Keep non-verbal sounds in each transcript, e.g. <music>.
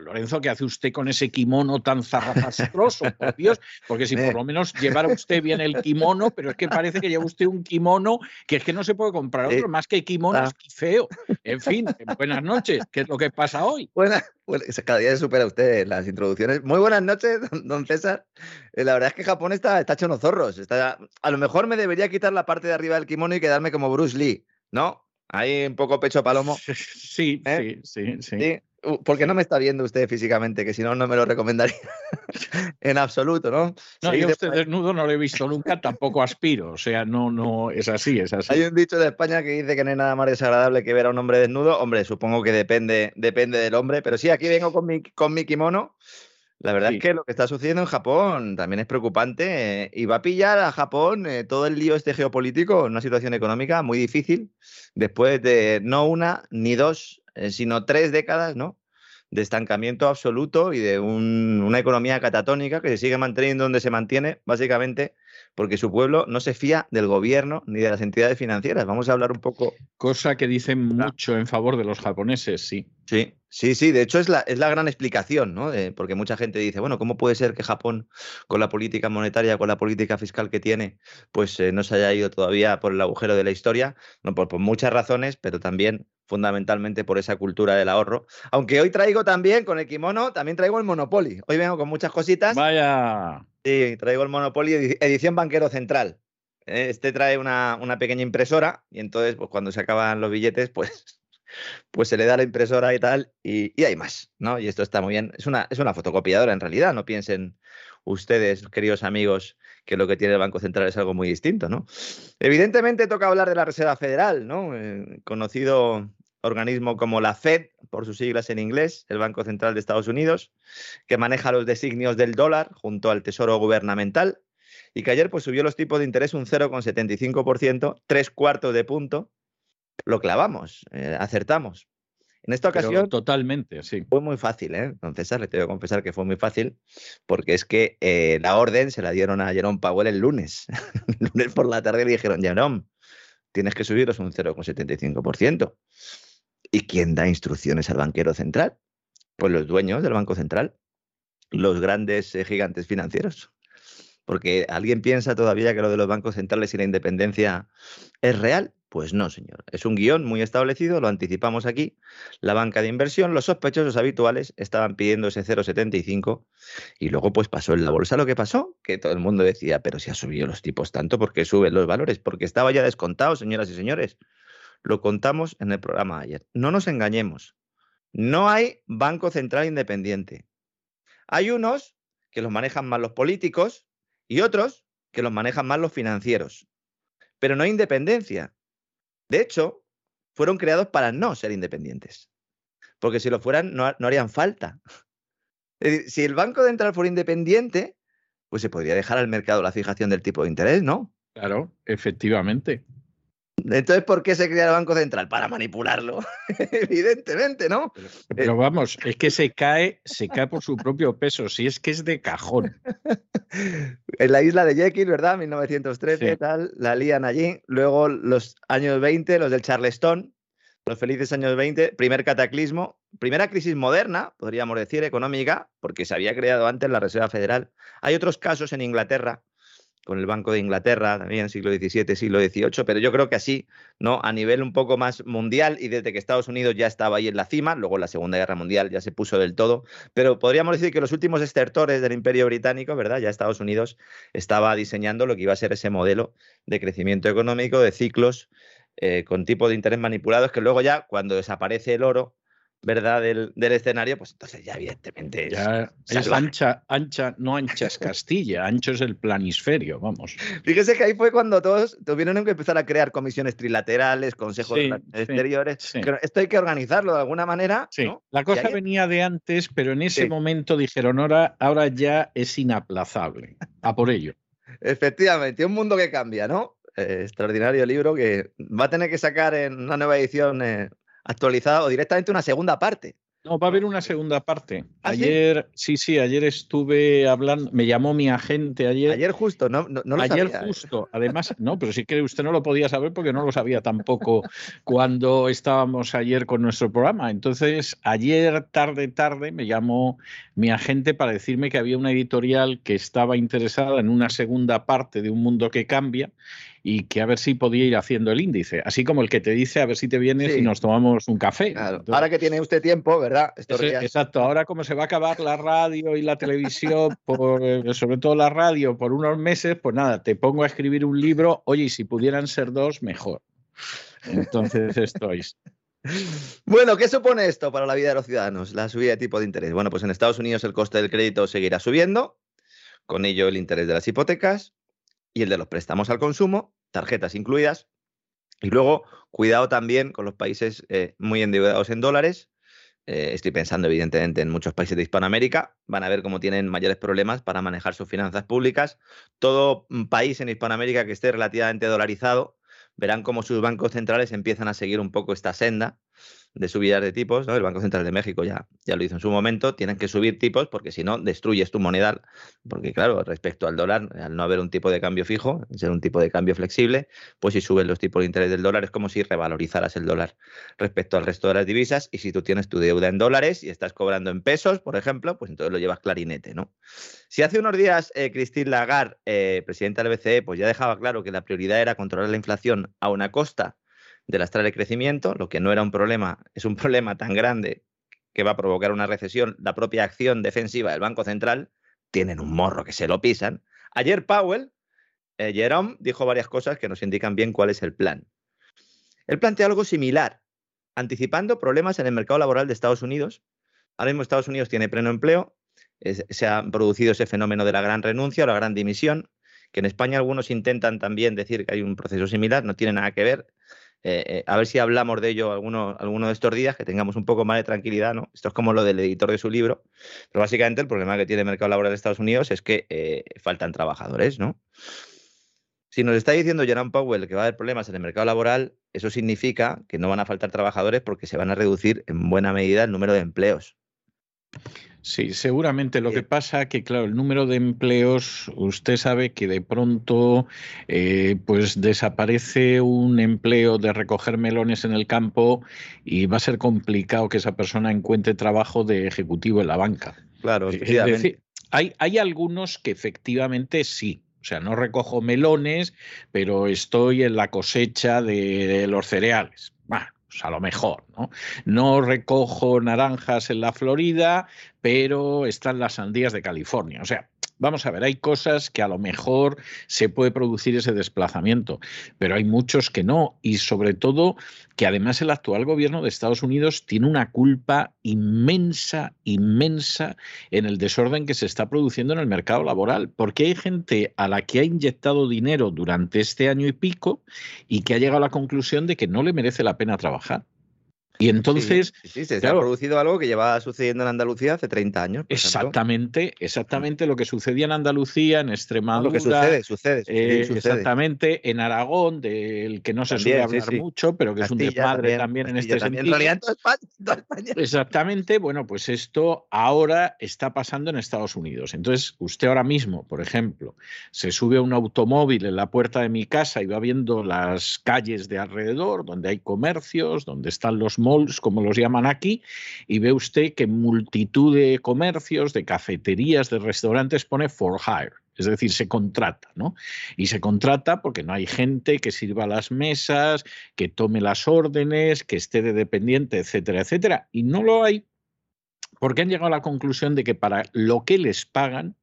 Lorenzo, ¿qué hace usted con ese kimono tan zarrapastroso? <laughs> Por Dios, porque si por lo menos llevara usted bien el kimono, pero es que parece que lleva usted un kimono que es que no se puede comprar otro, más que kimono ah. es feo. En fin, buenas noches, ¿qué es lo que pasa hoy? Buenas, cada día supera usted las introducciones. Muy buenas noches, don César. Eh, la verdad es que Japón está, está hecho unos zorros. Está, a lo mejor me debería quitar la parte de arriba del kimono y quedarme como Bruce Lee, ¿no? Ahí un poco pecho palomo. <laughs> Sí, ¿Eh? sí, sí, sí. Uh, porque no me está viendo usted físicamente, que si no, no me lo recomendaría <laughs> en absoluto, ¿no? No, yo usted desnudo no lo he visto nunca, tampoco aspiro, o sea, no, no, es así, es así. Hay un dicho de España que dice que no hay nada más desagradable que ver a un hombre desnudo, hombre, supongo que depende, depende del hombre, pero sí, aquí vengo con mi, con mi kimono. La verdad es que lo que está sucediendo en Japón también es preocupante eh, y va a pillar a Japón eh, todo el lío este geopolítico en una situación económica muy difícil después de no una ni dos eh, sino tres décadas, ¿no? de estancamiento absoluto y de una economía catatónica que se sigue manteniendo donde se mantiene, básicamente porque su pueblo no se fía del gobierno ni de las entidades financieras. Vamos a hablar un poco. Cosa que dicen mucho en favor de los japoneses, sí. Sí, sí, sí. De hecho, es la, es la gran explicación, ¿no? porque mucha gente dice, bueno, ¿cómo puede ser que Japón, con la política monetaria, con la política fiscal que tiene, pues eh, no se haya ido todavía por el agujero de la historia? No, por, por muchas razones, pero también fundamentalmente por esa cultura del ahorro. Aunque hoy traigo también, con el kimono, también traigo el Monopoly. Hoy vengo con muchas cositas. Vaya. Sí, traigo el Monopoly edición Banquero Central. Este trae una, pequeña impresora y entonces, pues cuando se acaban los billetes, pues, pues se le da la impresora y tal, y, hay más, ¿no? Y esto está muy bien. Es una, es una fotocopiadora en realidad, no piensen ustedes, queridos amigos, que lo que tiene el Banco Central es algo muy distinto, ¿no? Evidentemente toca hablar de la Reserva Federal, ¿no? Eh, conocido organismo como la Fed, por sus siglas en inglés, el Banco Central de Estados Unidos, que maneja los designios del dólar junto al Tesoro Gubernamental y que ayer pues, subió los tipos de interés un 0,75%, tres cuartos de punto. Lo clavamos, eh, acertamos. En esta ocasión. totalmente, sí. Fue muy fácil, ¿eh? Don César, le tengo que confesar que fue muy fácil, porque es que eh, la orden se la dieron a Jerome Powell el lunes. <laughs> el lunes por la tarde le dijeron, Jerome, tienes que subirlos un 0,75%. ¿Y quién da instrucciones al banquero central? Pues los dueños del Banco Central, los grandes eh, gigantes financieros. Porque alguien piensa todavía que lo de los bancos centrales y la independencia es real. Pues no, señor. Es un guion muy establecido, lo anticipamos aquí. La banca de inversión, los sospechosos habituales estaban pidiendo ese 0,75 y luego pues pasó en la bolsa lo que pasó, que todo el mundo decía, pero si ha subido los tipos tanto, ¿por qué suben los valores? Porque estaba ya descontado, señoras y señores. Lo contamos en el programa ayer. No nos engañemos. No hay Banco Central Independiente. Hay unos que los manejan más los políticos y otros que los manejan más los financieros. Pero no hay independencia. De hecho, fueron creados para no ser independientes. Porque si lo fueran, no, harían falta. <laughs> si el Banco Central fuera independiente, pues se podría dejar al mercado la fijación del tipo de interés, ¿no? Claro, efectivamente. Entonces, ¿por qué se crea el Banco Central? Para manipularlo, <laughs> evidentemente, ¿no? Pero, vamos, es que se cae, se cae por su propio peso, si es que es de cajón. <laughs> en la isla de Jekyll, ¿verdad? 1913, tal, la lían allí. Luego los años 20, los del Charleston, los felices años 20, primer cataclismo, primera crisis moderna, podríamos decir, económica, porque se había creado antes la Reserva Federal. Hay otros casos en Inglaterra con el Banco de Inglaterra, también siglo XVII, siglo XVIII, pero yo creo que así, ¿no? A nivel un poco más mundial y desde que Estados Unidos ya estaba ahí en la cima, luego la Segunda Guerra Mundial ya se puso del todo, pero podríamos decir que los últimos estertores del Imperio Británico, ¿verdad? Ya Estados Unidos estaba diseñando lo que iba a ser ese modelo de crecimiento económico, de ciclos eh, con tipos de interés manipulados, que luego ya, cuando desaparece el oro, ¿verdad? Del, escenario, pues entonces ya evidentemente ya es, ancha, ancha, no ancha es <laughs> Castilla, ancho es el planisferio, vamos. Fíjese que ahí fue cuando todos tuvieron que empezar a crear comisiones trilaterales, consejos exteriores. Esto hay que organizarlo de alguna manera. Sí. La cosa venía de antes, pero en ese momento dijeron, ahora, ahora ya es inaplazable. A por ello. <laughs> Efectivamente, un mundo que cambia, ¿no? Eh, extraordinario libro que va a tener que sacar en una nueva edición eh, actualizada o directamente una segunda parte. No, va a haber una segunda parte. ¿Ah, ayer, sí? sí, ayer estuve hablando, me llamó mi agente ayer. Ayer justo, no, no, lo Ayer justo, además, no, pero sí que usted no lo podía saber porque no lo sabía tampoco cuando estábamos ayer con nuestro programa. Entonces, ayer tarde, tarde, me llamó mi agente para decirme que había una editorial que estaba interesada en una segunda parte de Un Mundo que Cambia y que a ver si podía ir haciendo el índice, así como el que te dice a ver si te vienes y nos tomamos un café. ahora que tiene usted tiempo, ¿verdad? exacto, ahora como se va a acabar la radio y la televisión, por, eh, sobre todo la radio, por unos meses, pues nada, te pongo a escribir un libro, oye, y si pudieran ser dos, mejor. Entonces estoy. Bueno, ¿qué supone esto para la vida de los ciudadanos? La subida de tipo de interés. Bueno, pues en Estados Unidos el coste del crédito seguirá subiendo, con ello el interés de las hipotecas, y el de los préstamos al consumo, tarjetas incluidas. Y luego, cuidado también con los países eh, muy endeudados en dólares. Eh, estoy pensando, evidentemente, en muchos países de Hispanoamérica. Van a ver cómo tienen mayores problemas para manejar sus finanzas públicas. Todo país en Hispanoamérica que esté relativamente dolarizado, verán cómo sus bancos centrales empiezan a seguir un poco esta senda de subidas de tipos, ¿no? El Banco Central de México ya, ya lo hizo en su momento, tienen que subir tipos porque si no destruyes tu moneda, porque claro, respecto al dólar, al no haber un tipo de cambio fijo, ser un tipo de cambio flexible, pues si suben los tipos de interés del dólar es como si revalorizaras el dólar respecto al resto de las divisas y si tú tienes tu deuda en dólares y estás cobrando en pesos, por ejemplo, pues entonces lo llevas clarinete, ¿no? Si hace unos días eh, Christine Lagarde, eh, presidenta del BCE, pues ya dejaba claro que la prioridad era controlar la inflación a una costa de lastrar el crecimiento, lo que no era un problema, <laughs> es un problema tan grande que va a provocar una recesión, la propia acción defensiva del Banco Central, tienen un morro que se lo pisan. Ayer Powell, eh, Jerome, dijo varias cosas que nos indican bien cuál es el plan. Él plantea algo similar, anticipando problemas en el mercado laboral de Estados Unidos. Ahora mismo Estados Unidos tiene pleno empleo, se ha producido ese fenómeno de la gran renuncia o la gran dimisión, que en España algunos intentan también decir que hay un proceso similar, no tiene nada que ver. Eh, eh, a ver si hablamos de ello alguno, alguno de estos días, que tengamos un poco más de tranquilidad, ¿no? Esto es como lo del editor de su libro, pero básicamente el problema que tiene el mercado laboral de Estados Unidos es que eh, faltan trabajadores, ¿no? Si nos está diciendo Jerome Powell que va a haber problemas en el mercado laboral, eso significa que no van a faltar trabajadores porque se van a reducir en buena medida el número de empleos. Sí, seguramente. Lo que pasa que, claro, el número de empleos, usted sabe que de pronto, eh, pues desaparece un empleo de recoger melones en el campo y va a ser complicado que esa persona encuentre trabajo de ejecutivo en la banca. Claro, es decir, hay, hay algunos que efectivamente sí, o sea, no recojo melones, pero estoy en la cosecha de, los cereales. Bueno, pues a lo mejor, ¿no? No recojo naranjas en la Florida, pero están las sandías de California. O sea, Vamos a ver, hay cosas que a lo mejor se puede producir ese desplazamiento, pero hay muchos que no. Y sobre todo que además el actual gobierno de Estados Unidos tiene una culpa inmensa, inmensa en el desorden que se está produciendo en el mercado laboral, porque hay gente a la que ha inyectado dinero durante este año y pico y que ha llegado a la conclusión de que no le merece la pena trabajar. Y entonces. Sí, se ha producido algo que llevaba sucediendo en Andalucía hace 30 años. exactamente, exactamente lo que sucedía en Andalucía, en Extremadura. lo que sucede, sucede, eh, Exactamente, en Aragón, del que no se suele hablar mucho, pero que es un desmadre también, en este sentido. En realidad, España. Exactamente, bueno, pues esto ahora está pasando en Estados Unidos. Entonces, usted ahora mismo, por ejemplo, se sube a un automóvil en la puerta de mi casa y va viendo las calles de alrededor, donde hay comercios, donde están los como los llaman aquí, y ve usted que multitud de comercios, de cafeterías, de restaurantes pone for hire. Es decir, se contrata, ¿no? Y se contrata porque no hay gente que sirva las mesas, que tome las órdenes, que esté de dependiente, etcétera, etcétera. Y no lo hay porque han llegado a la conclusión de que para lo que les pagan,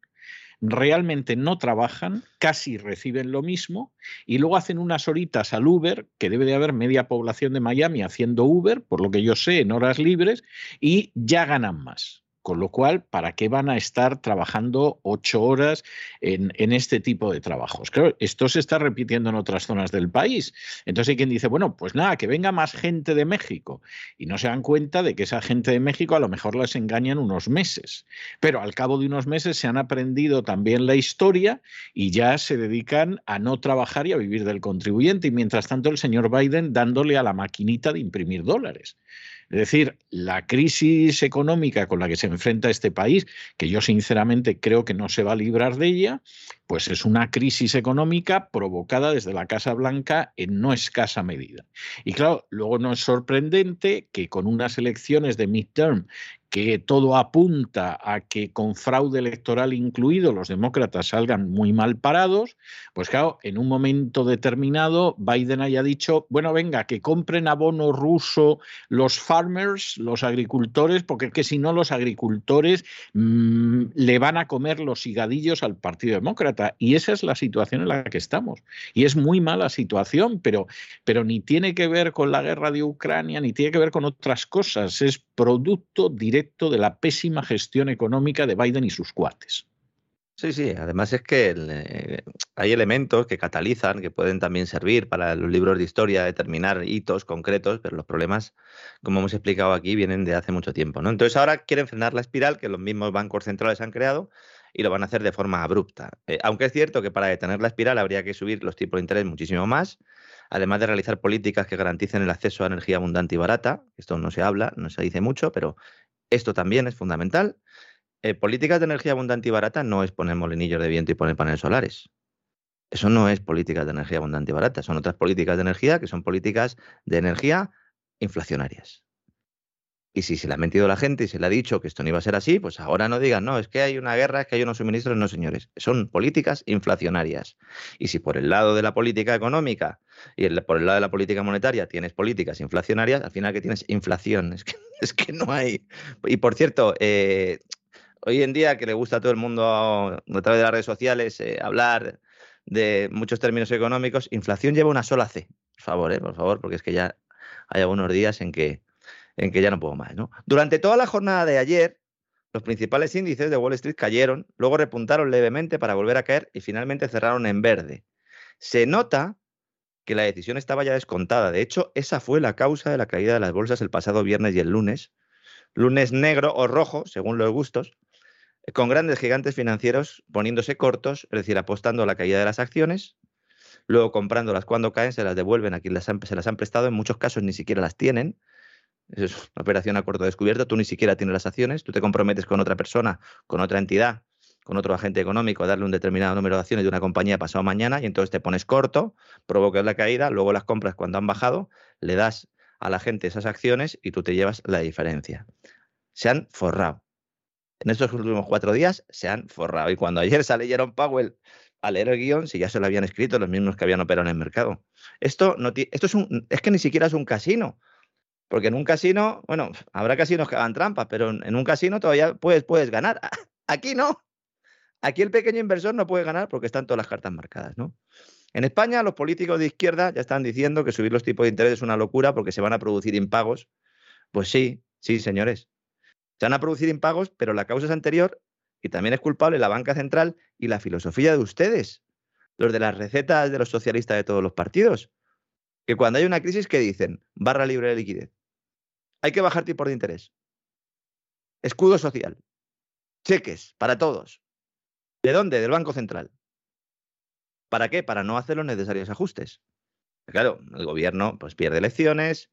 realmente no trabajan, casi reciben lo mismo y luego hacen unas horitas al Uber, que debe de haber media población de Miami haciendo Uber, por lo que yo sé, en horas libres, y ya ganan más. Con lo cual, ¿para qué van a estar trabajando ocho horas en, este tipo de trabajos? Claro, esto se está repitiendo en otras zonas del país. Entonces hay quien dice, bueno, pues nada, que venga más gente de México. Y no se dan cuenta de que esa gente de México a lo mejor las engañan unos meses. Pero al cabo de unos meses se han aprendido también la historia y ya se dedican a no trabajar y a vivir del contribuyente. Y mientras tanto el señor Biden dándole a la maquinita de imprimir dólares. Es decir, la crisis económica con la que se enfrenta este país, que yo sinceramente creo que no se va a librar de ella, pues es una crisis económica provocada desde la Casa Blanca en no escasa medida. Y claro, luego no es sorprendente que con unas elecciones de midterm que todo apunta a que con fraude electoral incluido los demócratas salgan muy mal parados, pues claro, en un momento determinado Biden haya dicho, bueno, venga, que compren abono ruso los farmers, los agricultores, porque es que si no los agricultores mm, le van a comer los higadillos al Partido Demócrata. Y esa es la situación en la que estamos. Y es muy mala situación, pero, pero ni tiene que ver con la guerra de Ucrania, ni tiene que ver con otras cosas. Es producto directo de la pésima gestión económica de Biden y sus cuates. Sí, sí, además es que eh, hay elementos que catalizan, que pueden también servir para los libros de historia, determinar hitos concretos, pero los problemas, como hemos explicado aquí, vienen de hace mucho tiempo. Entonces ahora quieren frenar la espiral que los mismos bancos centrales han creado y lo van a hacer de forma abrupta. Eh, aunque es cierto que para detener la espiral habría que subir los tipos de interés muchísimo más, además de realizar políticas que garanticen el acceso a energía abundante y barata. Esto no se habla, no se dice mucho, pero esto también es fundamental. Eh, políticas de energía abundante y barata no es poner molinillos de viento y poner paneles solares. Eso no es políticas de energía abundante y barata, son otras políticas de energía que son políticas de energía inflacionarias. Y si se le ha mentido la gente y se le ha dicho que esto no iba a ser así, pues ahora no digan, no, es que hay una guerra, es que hay unos suministros, no, señores. Son políticas inflacionarias. Y si por el lado de la política económica y por el lado de la política monetaria tienes políticas inflacionarias, al final que tienes inflación. <laughs> Es que, no hay. Y por cierto, eh, hoy en día que le gusta a todo el mundo a través de las redes sociales eh, hablar de muchos términos económicos, inflación lleva una sola C. Por favor, eh, por favor, porque es que ya hay algunos días en que, en que ya no puedo más. ¿no? Durante toda la jornada de ayer, los principales índices de Wall Street cayeron, luego repuntaron levemente para volver a caer y finalmente cerraron en verde. Se nota que la decisión estaba ya descontada. De hecho, esa fue la causa de la caída de las bolsas el pasado viernes y el lunes. Lunes negro o rojo, según los gustos, con grandes gigantes financieros poniéndose cortos, es decir, apostando a la caída de las acciones, luego comprándolas cuando caen, se las devuelven a quien se las han prestado, en muchos casos ni siquiera las tienen. Es una operación a corto descubierto, tú ni siquiera tienes las acciones, tú te comprometes con otra persona, con otra entidad, con otro agente económico a darle un determinado número de acciones de una compañía pasado mañana y entonces te pones corto, provocas la caída, luego las compras cuando han bajado, le das a la gente esas acciones y tú te llevas la diferencia. Se han forrado en estos últimos cuatro días se han forrado. Y cuando ayer sale Jerome Powell a leer el guion, si ya se lo habían escrito los mismos que habían operado en el mercado. Esto, no esto es, un, es que ni siquiera es un casino. Porque en un casino, bueno, <laughs> habrá casinos que hagan trampas, pero en un casino todavía puedes, puedes ganar. <laughs> Aquí no. Aquí el pequeño inversor no puede ganar porque están todas las cartas marcadas, ¿no? En España, los políticos de izquierda ya están diciendo que subir los tipos de interés es una locura porque se van a producir impagos. Pues sí, sí, señores. Se van a producir impagos, pero la causa es anterior y también es culpable la banca central y la filosofía de ustedes, los de las recetas de los socialistas de todos los partidos, que cuando hay una crisis, ¿qué dicen? Barra libre de liquidez. Hay que bajar tipos de interés. Escudo social. Cheques para todos. ¿De dónde? Del Banco Central. ¿Para qué? Para no hacer los necesarios ajustes. Claro, el gobierno pues, pierde elecciones,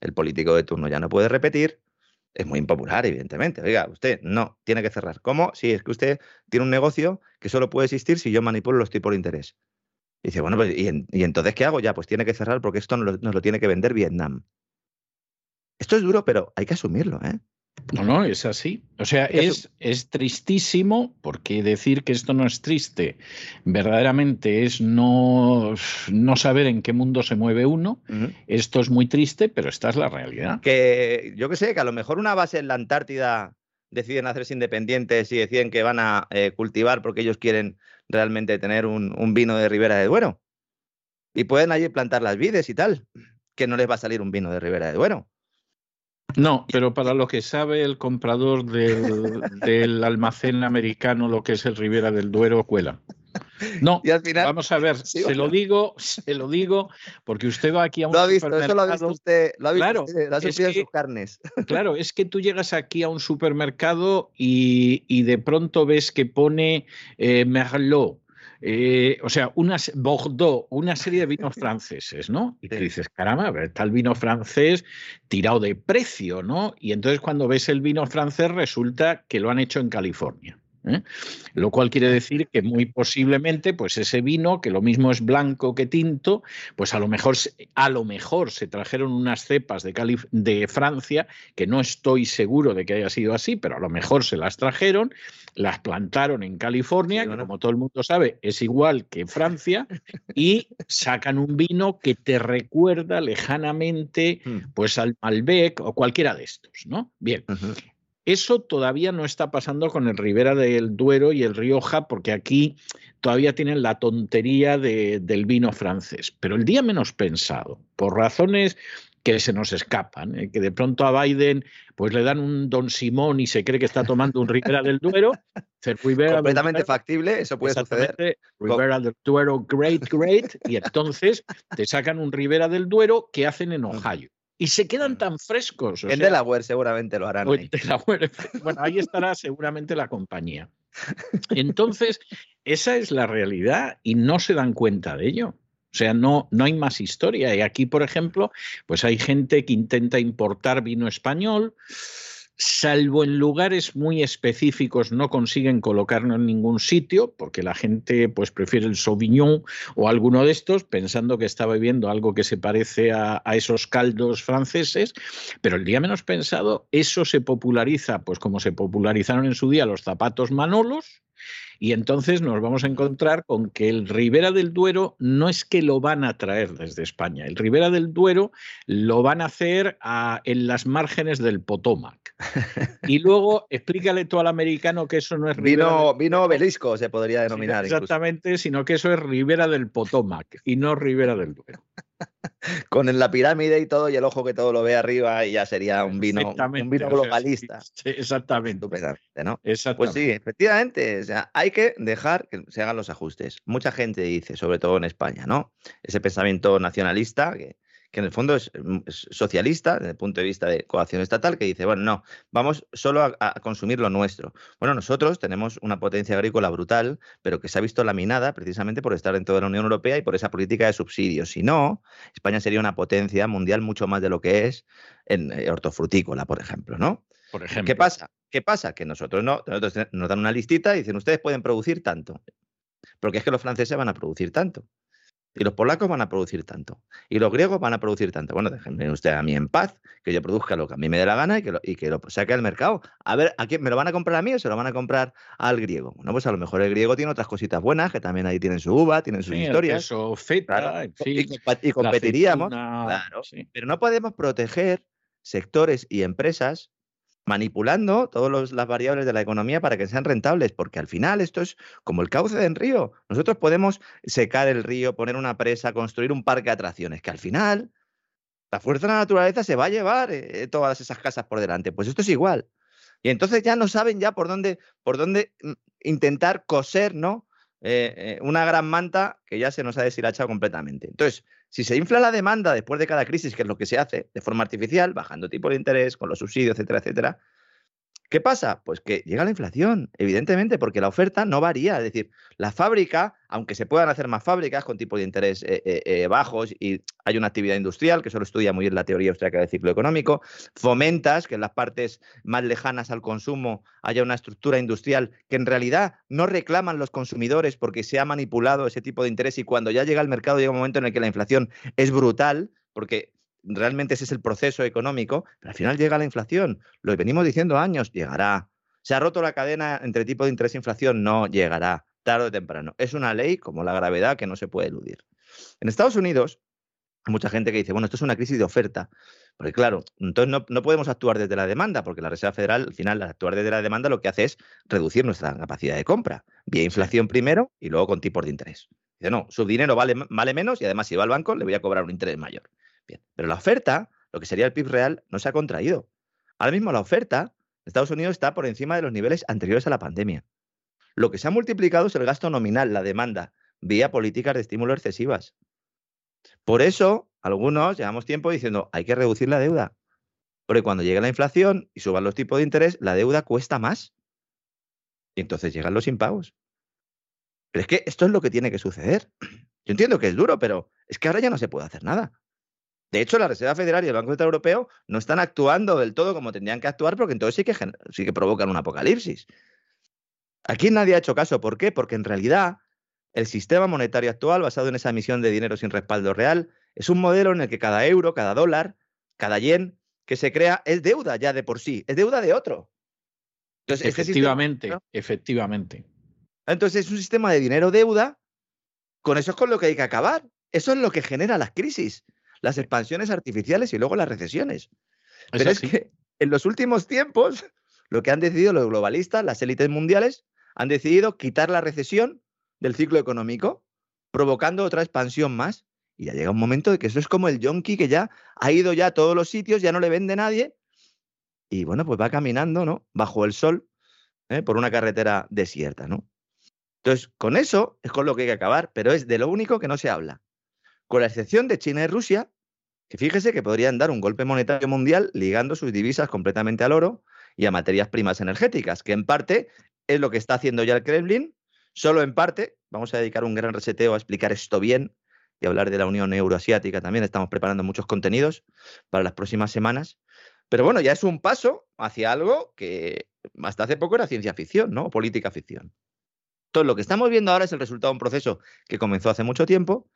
el político de turno ya no puede repetir, es muy impopular, evidentemente. Oiga, usted no, tiene que cerrar. ¿Cómo? Sí, es que usted tiene un negocio que solo puede existir si yo manipulo los tipos de interés. Y dice, bueno, pues, ¿y, entonces qué hago? Ya, pues tiene que cerrar porque esto nos lo tiene que vender Vietnam. Esto es duro, pero hay que asumirlo, ¿eh? No, no, es así. O sea, es, es tristísimo, porque decir que esto no es triste verdaderamente es no, no saber en qué mundo se mueve uno. Esto es muy triste, pero esta es la realidad. Que yo que sé, que a lo mejor una base en la Antártida deciden hacerse independientes y deciden que van a eh, cultivar porque ellos quieren realmente tener un, un vino de Ribera de Duero. Y pueden allí plantar las vides y tal, que no les va a salir un vino de Ribera de Duero. No, pero para lo que sabe el comprador del, almacén americano, lo que es el Ribera del Duero, cuela. No, y al final, vamos a ver, se lo digo, se lo digo, porque usted va aquí a un lo ha visto, Eso lo ha visto usted, lo ha visto claro, usted, lo ha sus carnes. <laughs> Claro, es que tú llegas aquí a un supermercado y, de pronto ves que pone eh, Merlot, eh, o sea, unas Bordeaux, una serie de vinos franceses, ¿no? Y te dices, caramba, está el vino francés tirado de precio, ¿no? Y entonces cuando ves el vino francés resulta que lo han hecho en California. ¿Eh? Lo cual quiere decir que muy posiblemente, pues ese vino, que lo mismo es blanco que tinto, pues a lo mejor, a lo mejor se trajeron unas cepas de, de Francia, que no estoy seguro de que haya sido así, pero a lo mejor se las trajeron, las plantaron en California, que como todo el mundo sabe, es igual que Francia, y sacan un vino que te recuerda lejanamente hmm. pues al Malbec o cualquiera de estos, ¿no? Bien. Eso todavía no está pasando con el Ribera del Duero y el Rioja, porque aquí todavía tienen la tontería del vino francés. Pero el día menos pensado, por razones que se nos escapan, ¿eh? que de pronto a Biden pues le dan un Don Simón y se cree que está tomando un Ribera del Duero. Completamente factible, eso puede suceder. Ribera del Duero, great, great, y entonces te sacan un Ribera del Duero que hacen en Ohio y se quedan tan frescos. en Delaware seguramente lo harán. <laughs> Bueno, ahí estará seguramente la compañía. <laughs> Entonces, esa es la realidad y no se dan cuenta de ello. O sea, no, no hay más historia. Y aquí, por ejemplo, pues hay gente que intenta importar vino español, salvo en lugares muy específicos, no consiguen colocarlo en ningún sitio, porque la gente pues prefiere el Sauvignon o alguno de estos, pensando que está bebiendo algo que se parece a, a, esos caldos franceses, pero el día menos pensado, eso se populariza, pues como se popularizaron en su día los zapatos manolos, y entonces nos vamos a encontrar con que el Ribera del Duero no es que lo van a traer desde España, el Ribera del Duero lo van a hacer a, en las márgenes del Potomac. Y luego explícale tú al americano que eso no es Ribera vino, vino obelisco, se podría denominar. exactamente, sino que eso es Ribera del Potomac y no Ribera del Duero. Con la pirámide y todo, y el ojo que todo lo ve arriba, y ya sería un vino, un vino globalista. exactamente. ¿no? Pues sí, efectivamente. O sea, hay que dejar que se hagan los ajustes. Mucha gente dice, sobre todo en España, ¿no? Ese pensamiento nacionalista que que en el fondo mm, es, socialista desde el punto de vista de coacción estatal, que dice, bueno, no, vamos solo a, consumir lo nuestro. Bueno, nosotros tenemos una potencia agrícola brutal, pero que se ha visto laminada precisamente por estar dentro de la Unión Europea y por esa política de subsidios. Si no, España sería una potencia mundial mucho más de lo que es en eh, hortofrutícola, por ejemplo, ¿no? Por ejemplo. ¿Qué pasa? ¿Qué pasa? Que nosotros no, nosotros nos dan una listita y dicen, ustedes pueden producir tanto. Porque es que los franceses van a producir tanto. Y los polacos van a producir tanto. Y los griegos van a producir tanto. Bueno, déjenme usted a mí en paz, que yo produzca lo que a mí me dé la gana y que lo, y que lo saque al mercado. A ver, ¿a quién me lo van a comprar a mí o se lo van a comprar al griego? Bueno, pues a lo mejor el griego tiene otras cositas buenas, que también ahí tienen su uva, tienen sus historias. Eso, feta, y, competiríamos. claro. Pero no podemos proteger sectores y empresas manipulando todas las variables de la economía para que sean rentables, porque al final esto es como el cauce del río. Nosotros podemos secar el río, poner una presa, construir un parque de atracciones, que al final la fuerza de la naturaleza se va a llevar eh, todas esas casas por delante. Pues esto es igual. Y entonces ya no saben ya por dónde, por dónde mm, intentar coser, ¿no? Eh, eh, una gran manta que ya se nos ha deshilachado completamente. Entonces, si se infla la demanda después de cada crisis, que es lo que se hace de forma artificial, bajando tipo de interés, con los subsidios, etcétera, etcétera, ¿Qué pasa? Pues que llega la inflación, evidentemente, porque la oferta no varía. Es decir, la fábrica, aunque se puedan hacer más fábricas con tipos de interés eh, eh, eh, bajos y hay una actividad industrial, que eso lo estudia muy bien la teoría austríaca del ciclo económico, fomentas que en las partes más lejanas al consumo haya una estructura industrial que en realidad no reclaman los consumidores porque se ha manipulado ese tipo de interés y cuando ya llega al mercado llega un momento en el que la inflación es brutal, porque realmente ese es el proceso económico, pero al final llega la inflación. Lo venimos diciendo años, llegará. ¿Se ha roto la cadena entre tipo de interés e inflación? No, llegará, tarde o temprano. Es una ley como la gravedad que no se puede eludir. En Estados Unidos, hay mucha gente que dice, bueno, esto es una crisis de oferta. Porque claro, entonces no, no, podemos actuar desde la demanda, porque la Reserva Federal, al final, al actuar desde la demanda, lo que hace es reducir nuestra capacidad de compra. Vía inflación primero y luego con tipos de interés. Dice, no, su dinero vale, vale menos y además si va al banco le voy a cobrar un interés mayor pero la oferta, lo que sería el PIB real, no se ha contraído. Ahora mismo la oferta de Estados Unidos está por encima de los niveles anteriores a la pandemia. Lo que se ha multiplicado es el gasto nominal, la demanda, vía políticas de estímulo excesivas. Por eso, algunos llevamos tiempo diciendo, hay que reducir la deuda. Porque cuando llegue la inflación y suban los tipos de interés, la deuda cuesta más. Y entonces llegan los impagos. Pero es que esto es lo que tiene que suceder. Yo entiendo que es duro, pero es que ahora ya no se puede hacer nada. De hecho, la Reserva Federal y el Banco Central Europeo no están actuando del todo como tendrían que actuar porque entonces sí que, sí que provocan un apocalipsis. Aquí nadie ha hecho caso. ¿Por qué? Porque en realidad el sistema monetario actual, basado en esa emisión de dinero sin respaldo real, es un modelo en el que cada euro, cada dólar, cada yen que se crea es deuda ya de por sí, es deuda de otro. Entonces, efectivamente, efectivamente. Entonces es un sistema de dinero-deuda, con eso es con lo que hay que acabar. Eso es lo que genera las crisis las expansiones artificiales y luego las recesiones. Pero es que en los últimos tiempos, lo que han decidido los globalistas, las élites mundiales, han decidido quitar la recesión del ciclo económico, provocando otra expansión más. Y ya llega un momento de que eso es como el yonki que ya ha ido ya a todos los sitios, ya no le vende nadie. Y bueno, pues va caminando, ¿no? Bajo el sol, ¿eh? por una carretera desierta, ¿no? Entonces, con eso es con lo que hay que acabar, pero es de lo único que no se habla con la excepción de China y Rusia, que fíjese que podrían dar un golpe monetario mundial ligando sus divisas completamente al oro y a materias primas energéticas, que en parte es lo que está haciendo ya el Kremlin, solo en parte. Vamos a dedicar un gran reseteo a explicar esto bien y hablar de la Unión Euroasiática también. Estamos preparando muchos contenidos para las próximas semanas. Pero bueno, ya es un paso hacia algo que hasta hace poco era ciencia ficción, ¿no? Política ficción. Todo lo que estamos viendo ahora es el resultado de un proceso que comenzó hace mucho tiempo.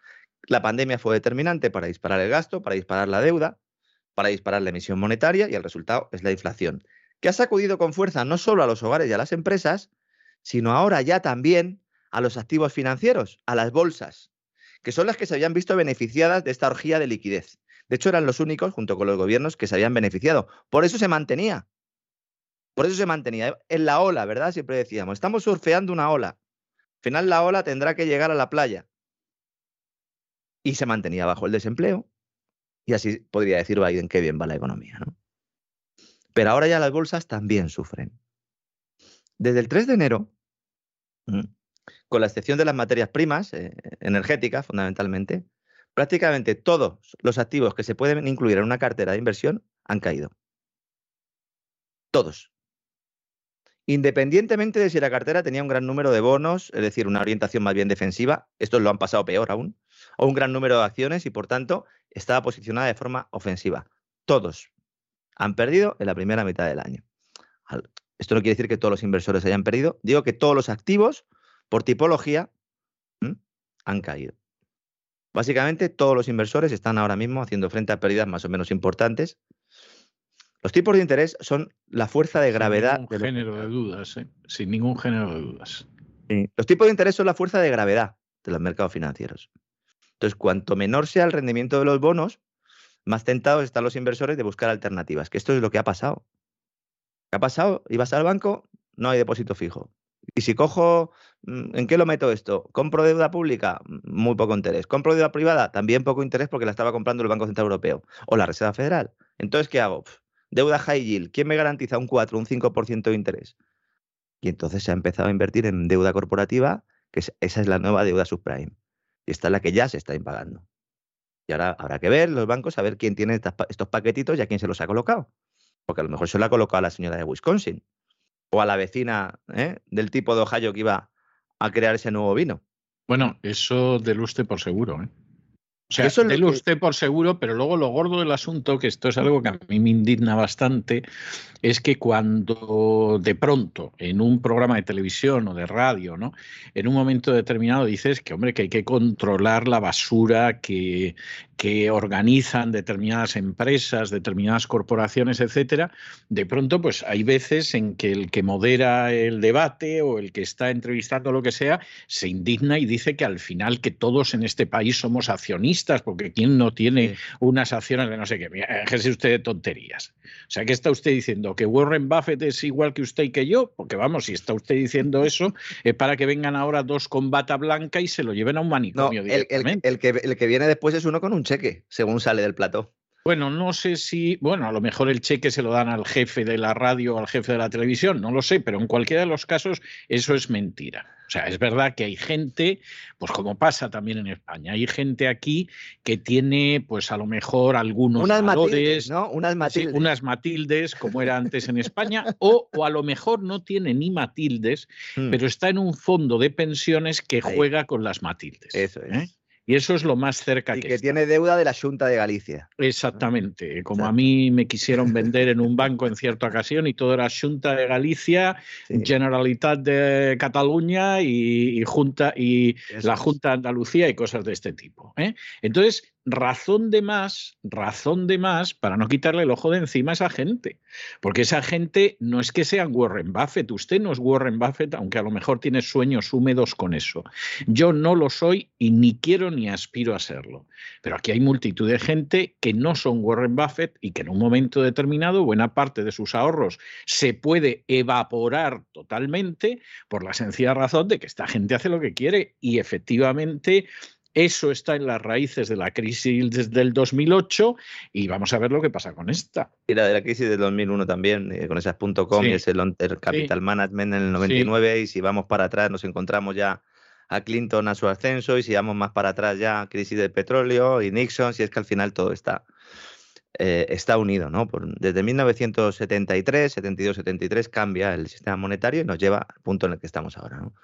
La pandemia fue determinante para disparar el gasto, para disparar la deuda, para disparar la emisión monetaria y el resultado es la inflación, que ha sacudido con fuerza no solo a los hogares y a las empresas, sino ahora ya también a los activos financieros, a las bolsas, que son las que se habían visto beneficiadas de esta orgía de liquidez. De hecho, eran los únicos, junto con los gobiernos, que se habían beneficiado. Por eso se mantenía. Por eso se mantenía. En la ola, ¿verdad? Siempre decíamos, estamos surfeando una ola. Al final la ola tendrá que llegar a la playa. Y se mantenía bajo el desempleo. Y así podría decir Biden qué bien va la economía, ¿no? Pero ahora ya las bolsas también sufren. Desde el 3 de enero, con la excepción de las materias primas, eh, energéticas fundamentalmente, prácticamente todos los activos que se pueden incluir en una cartera de inversión han caído. Todos. Independientemente de si la cartera tenía un gran número de bonos, es decir, una orientación más bien defensiva, estos lo han pasado peor aún, o un gran número de acciones y por tanto estaba posicionada de forma ofensiva. Todos han perdido en la primera mitad del año. Esto no quiere decir que todos los inversores hayan perdido, digo que todos los activos, por tipología, han caído. Básicamente, todos los inversores están ahora mismo haciendo frente a pérdidas más o menos importantes. Los tipos de interés son la fuerza de gravedad. Sin ningún género de dudas, ¿eh? sin ningún género de dudas. Los tipos de interés son la fuerza de gravedad de los mercados financieros. Entonces, cuanto menor sea el rendimiento de los bonos, más tentados están los inversores de buscar alternativas, que esto es lo que ha pasado. ¿Qué ha pasado? Ibas al banco, no hay depósito fijo. Y si cojo, mm, ¿en qué lo meto esto? ¿Compro deuda pública? Mm, muy poco interés. ¿Compro deuda privada? También poco interés porque la estaba comprando el Banco Central Europeo o la Reserva Federal. Entonces, ¿qué hago? deuda high yield. ¿Quién me garantiza un 4, un 5% de interés? Y entonces se ha empezado a invertir en deuda corporativa, que esa es la nueva deuda subprime. Y esta es la que ya se está impagando. Y ahora habrá que ver los bancos a ver quién tiene estos paquetitos y a quién se los ha colocado. Porque a lo mejor se lo ha colocado a la señora de Wisconsin o a la vecina ¿eh? del tipo de Ohio que iba a crear ese nuevo vino. Bueno, eso del usted por seguro. ¿eh? O sea, eso délo usted por seguro, pero luego lo gordo del asunto, que esto es algo que a mí me indigna bastante, es que cuando de pronto en un programa de televisión o de radio, ¿no? En un momento determinado dices que, hombre, que hay que controlar la basura que, que organizan determinadas empresas, determinadas corporaciones, etcétera, de pronto, pues hay veces en que el que modera el debate o el que está entrevistando lo que sea, se indigna y dice que al final que todos en este país somos accionistas, porque quién no tiene unas acciones de no sé qué. Ejércese usted de tonterías. O sea, ¿qué está usted diciendo? ¿Que Warren Buffett es igual que usted y que yo? Porque vamos, si está usted diciendo eso, es para que vengan ahora dos con bata blanca y se lo lleven a un manicomio. No, el, que, el que viene después es uno con un cheque, según sale del plató. Bueno, no sé si, bueno, a lo mejor el cheque se lo dan al jefe de la radio o al jefe de la televisión, no lo sé, pero en cualquiera de los casos eso es mentira. O sea, es verdad que hay gente, pues como pasa también en España, hay gente aquí que tiene, pues a lo mejor algunos unas Matildes, ¿no? Unas Matildes. unas Matildes, como era antes en España, <laughs> o, o, a lo mejor no tiene ni Matildes, hmm. pero está en un fondo de pensiones que juega con las Matildes. Eso es. ¿eh? Y eso es lo más cerca y que, que tiene deuda de la Junta de Galicia. Exactamente. Como a mí me quisieron vender en un banco en cierta ocasión y todo era Junta de Galicia, Generalitat de Cataluña y, Junta y la Junta de Andalucía y cosas de este tipo. ¿eh? Entonces, razón de más, razón de más para no quitarle el ojo de encima a esa gente. Porque esa gente no es que sean Warren Buffett, usted no es Warren Buffett, aunque a lo mejor tiene sueños húmedos con eso. Yo no lo soy y ni quiero ni aspiro a serlo. Pero aquí hay multitud de gente que no son Warren Buffett y que en un momento determinado buena parte de sus ahorros se puede evaporar totalmente por la sencilla razón de que esta gente hace lo que quiere y efectivamente eso está en las raíces de la crisis desde el 2008 y vamos a ver lo que pasa con esta. Y la de la crisis del 2001 también, eh, con esas .com y ese Capital Management en el 99 y si vamos para atrás nos encontramos ya a Clinton a su ascenso y si vamos más para atrás ya crisis del petróleo y Nixon, si es que al final todo está. eh, está unido, ¿no? desde 1973, 72, 73 cambia el sistema monetario y nos lleva al punto en el que estamos ahora, ¿no?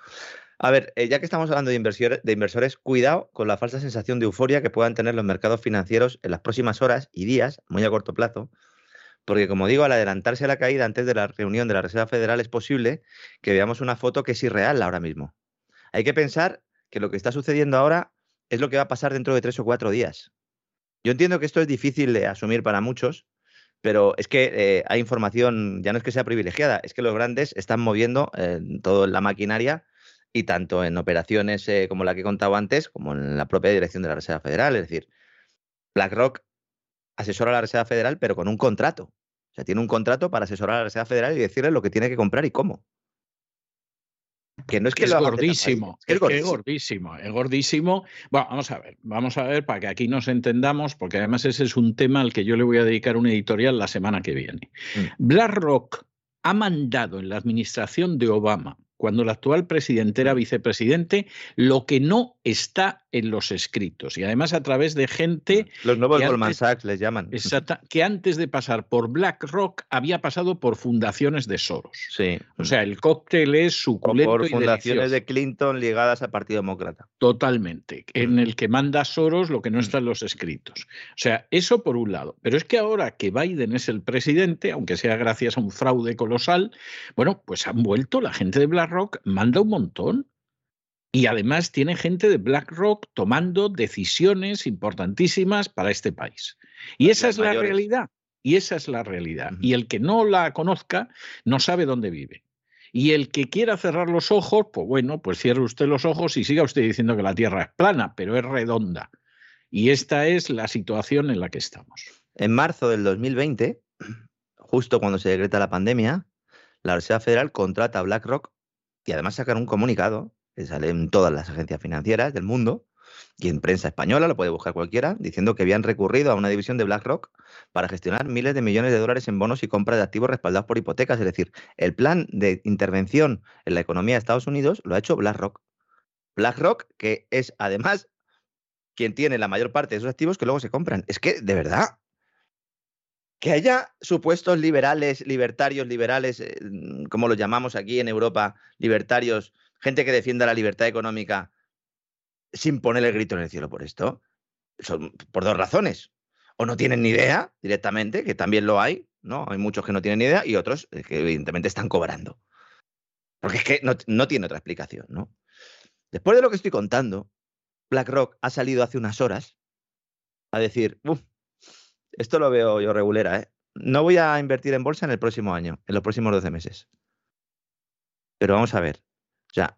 A ver, eh, ya que estamos hablando de inversores, cuidado con la falsa sensación de euforia que puedan tener los mercados financieros en las próximas horas y días, muy a corto plazo, porque como digo, al adelantarse a la caída antes de la reunión de la Reserva Federal es posible que veamos una foto que es irreal ahora mismo. Hay que pensar que lo que está sucediendo ahora es lo que va a pasar dentro de tres o cuatro días. Yo entiendo que esto es difícil de asumir para muchos, pero es que eh, hay información, ya no es que sea privilegiada, es que los grandes están moviendo eh, toda la maquinaria y tanto en operaciones eh, como la que he contado antes, como en la propia dirección de la Reserva Federal. Es decir, BlackRock asesora a la Reserva Federal, pero con un contrato. O sea, tiene un contrato para asesorar a la Reserva Federal y decirle lo que tiene que comprar y cómo. Que no es que es gordísimo, es, gordísimo. es gordísimo, Bueno, vamos a ver, vamos a ver para que aquí nos entendamos, porque además ese es un tema al que yo le voy a dedicar un editorial la semana que viene. Mm. BlackRock ha mandado en la administración de Obama cuando el actual presidente era vicepresidente, lo que no está en los escritos. Y además a través de gente... Los nuevos Goldman Sachs les llaman. Exacta, que antes de pasar por BlackRock había pasado por fundaciones de Soros. Sí. O sea, el cóctel es suculento o por fundaciones de Clinton ligadas al Partido Demócrata. Totalmente. En el que manda Soros lo que no está en los escritos. O sea, eso por un lado. Pero es que ahora que Biden es el presidente, aunque sea gracias a un fraude colosal, bueno, pues han vuelto la gente de BlackRock BlackRock manda un montón. Y además tiene gente de BlackRock tomando decisiones importantísimas para este país. Y esa es la realidad. Y esa es la realidad. Y el que no la conozca no sabe dónde vive. Y el que quiera cerrar los ojos, pues bueno, pues cierre usted los ojos y siga usted diciendo que la Tierra es plana, pero es redonda. Y esta es la situación en la que estamos. En marzo del 2020, justo cuando se decreta la pandemia, la Reserva Federal contrata a BlackRock y además sacaron un comunicado que sale en todas las agencias financieras del mundo y en prensa española, lo puede buscar cualquiera, diciendo que habían recurrido a una división de BlackRock para gestionar miles de millones de dólares en bonos y compras de activos respaldados por hipotecas. Es decir, el plan de intervención en la economía de Estados Unidos lo ha hecho BlackRock. BlackRock, que es además quien tiene la mayor parte de esos activos que luego se compran. Es que, de verdad, que haya supuestos liberales, libertarios, liberales, eh, mm, como los llamamos aquí en Europa, libertarios, gente que defienda la libertad económica, sin poner el grito en el cielo por esto, son por dos razones. O no tienen ni idea directamente, que también lo hay, ¿no? Hay muchos que no tienen ni idea y otros eh, que evidentemente están cobrando. Porque es que no, tiene otra explicación, ¿no? Después de lo que estoy contando, BlackRock ha salido hace unas horas a decir, esto lo veo yo regulera, ¿eh? No voy a invertir en bolsa en el próximo año, en los próximos 12 meses. Pero vamos a ver. O sea,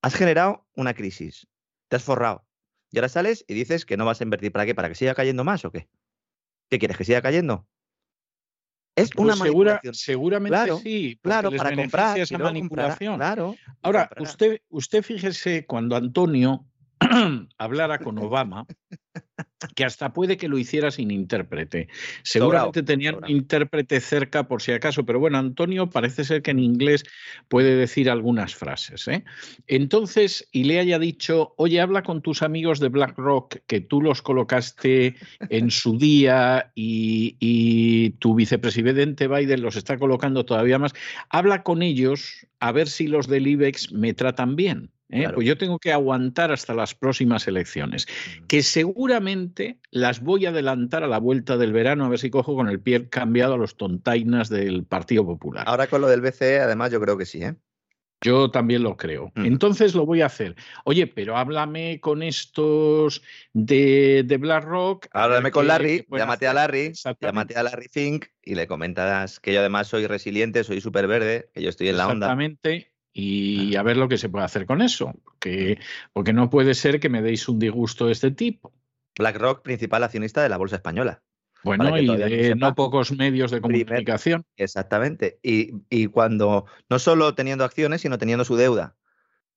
has generado una crisis, te has forrado. Y ahora sales y dices que no vas a invertir. ¿Para qué? ¿Para que siga cayendo más o qué? ¿Qué quieres? ¿Que siga cayendo? Es pues una manipulación. seguramente sí. Claro, para comprar. Esa manipulación. claro. Ahora, usted, usted fíjese cuando Antonio <clears throat> hablara con Obama, que hasta puede que lo hiciera sin intérprete. Seguramente tenían un intérprete cerca por si acaso, pero bueno, Antonio parece ser que en inglés puede decir algunas frases. ¿eh? Entonces, y le haya dicho, oye, habla con tus amigos de BlackRock, que tú los colocaste en su día y, y tu vicepresidente Biden los está colocando todavía más, habla con ellos a ver si los del IBEX me tratan bien. ¿Eh? Pues yo tengo que aguantar hasta las próximas elecciones, que seguramente las voy a adelantar a la vuelta del verano, a ver si cojo con el pie cambiado a los tontainas del Partido Popular. Ahora con lo del BCE, además, yo creo que sí, ¿eh? Yo también lo creo. Entonces lo voy a hacer. Oye, pero háblame con estos de, de BlackRock. Háblame con Larry, llámate a Larry, llámate a Larry Fink y le comentas que yo además soy resiliente, soy súper verde, que yo estoy en la onda. Exactamente y a ver lo que se puede hacer con eso, porque, porque no puede ser que me deis un disgusto de este tipo. BlackRock, principal accionista de la Bolsa Española. Bueno, y de no pocos medios de comunicación. exactamente. Y, y, cuando, no solo teniendo acciones, sino teniendo su deuda.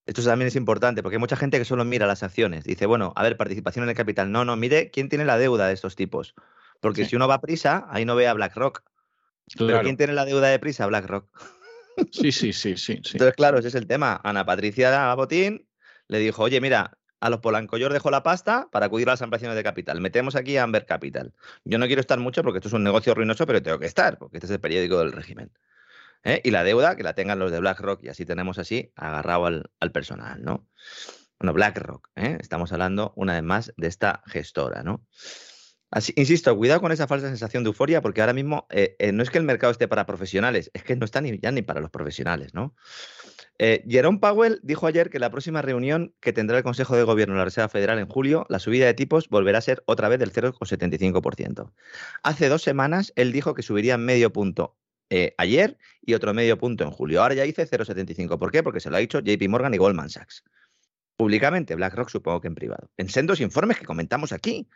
Esto también es importante, porque hay mucha gente que solo mira las acciones. Dice, bueno, a ver, participación en el capital. No, no, mire quién tiene la deuda de estos tipos. Porque si uno va a prisa, ahí no ve a BlackRock. Pero ¿quién tiene la deuda de prisa? BlackRock. Sí, sí, sí, sí, Entonces, claro, ese es el tema. Ana Patricia Botín le dijo, oye, mira, a los Polanco. Yo os dejo la pasta para acudir a las ampliaciones de capital. Metemos aquí a Amber Capital. Yo no quiero estar mucho porque esto es un negocio ruinoso, pero tengo que estar, porque este es el periódico del régimen. ¿eh? Y la deuda, que la tengan los de BlackRock, y así tenemos así agarrado al, personal, ¿no? Bueno, BlackRock, ¿eh? estamos hablando una vez más de esta gestora, ¿no? Insisto, cuidado con esa falsa sensación de euforia, porque ahora mismo eh, no es que el mercado esté para profesionales, es que no está ni, ya ni para los profesionales, ¿no? Eh, Jerome Powell dijo ayer que la próxima reunión que tendrá el Consejo de Gobierno de la Reserva Federal en julio, la subida de tipos volverá a ser otra vez del 0,75%. Hace dos semanas él dijo que subiría medio punto eh, ayer y otro medio punto en julio. Ahora ya dice 0,75. ¿Por qué? Porque se lo ha dicho JP Morgan y Goldman Sachs. Públicamente, BlackRock supongo que en privado. En sendos informes que comentamos aquí,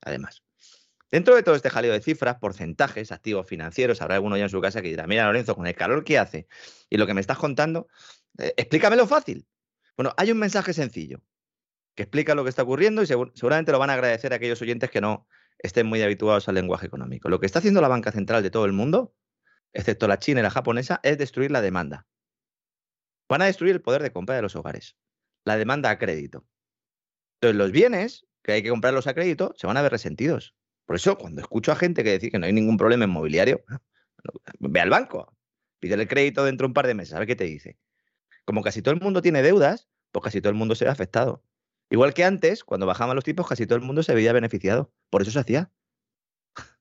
además. Dentro de todo este jaleo de cifras, porcentajes, activos financieros, habrá alguno ya en su casa que dirá, mira Lorenzo, con el calor que hace y lo que me estás contando, eh, explícamelo fácil. Bueno, hay un mensaje sencillo que explica lo que está ocurriendo y seguramente lo van a agradecer a aquellos oyentes que no estén muy habituados al lenguaje económico. Lo que está haciendo la banca central de todo el mundo, excepto la china y la japonesa, es destruir la demanda. Van a destruir el poder de compra de los hogares, la demanda a crédito. Entonces, los bienes que hay que comprarlos a crédito se van a ver resentidos. Por eso, cuando escucho a gente que dice que no hay ningún problema inmobiliario, <laughs> ve al banco, pide el crédito dentro de un par de meses, a ver qué te dice como casi todo el mundo tiene deudas, pues casi todo el mundo se ve afectado. Igual que antes, cuando bajaban los tipos, casi todo el mundo se veía beneficiado. Por eso se hacía. <laughs>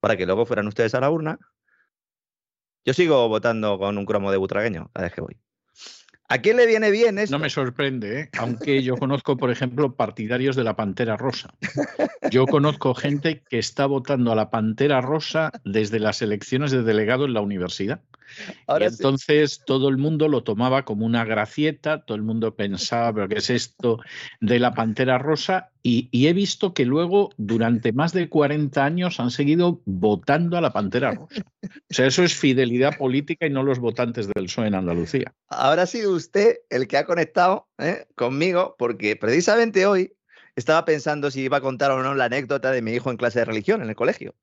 Para que luego fueran ustedes a la urna. Yo sigo votando con un cromo de butragueño cada vez que voy. ¿A quién le viene bien esto? No me sorprende, ¿eh? aunque yo conozco, por ejemplo, partidarios de la Pantera Rosa. Yo conozco gente que está votando a la Pantera Rosa desde las elecciones de delegado en la universidad y entonces todo el mundo lo tomaba como una gracieta, todo el mundo pensaba, pero ¿qué es esto de la Pantera Rosa? Y, he visto que luego, durante más de 40 años, han seguido votando a la Pantera Rosa. O sea, eso es fidelidad política y no los votantes del PSOE en Andalucía. Ahora ha sido usted el que ha conectado ¿eh? conmigo, porque precisamente hoy estaba pensando si iba a contar o no la anécdota de mi hijo en clase de religión en el colegio.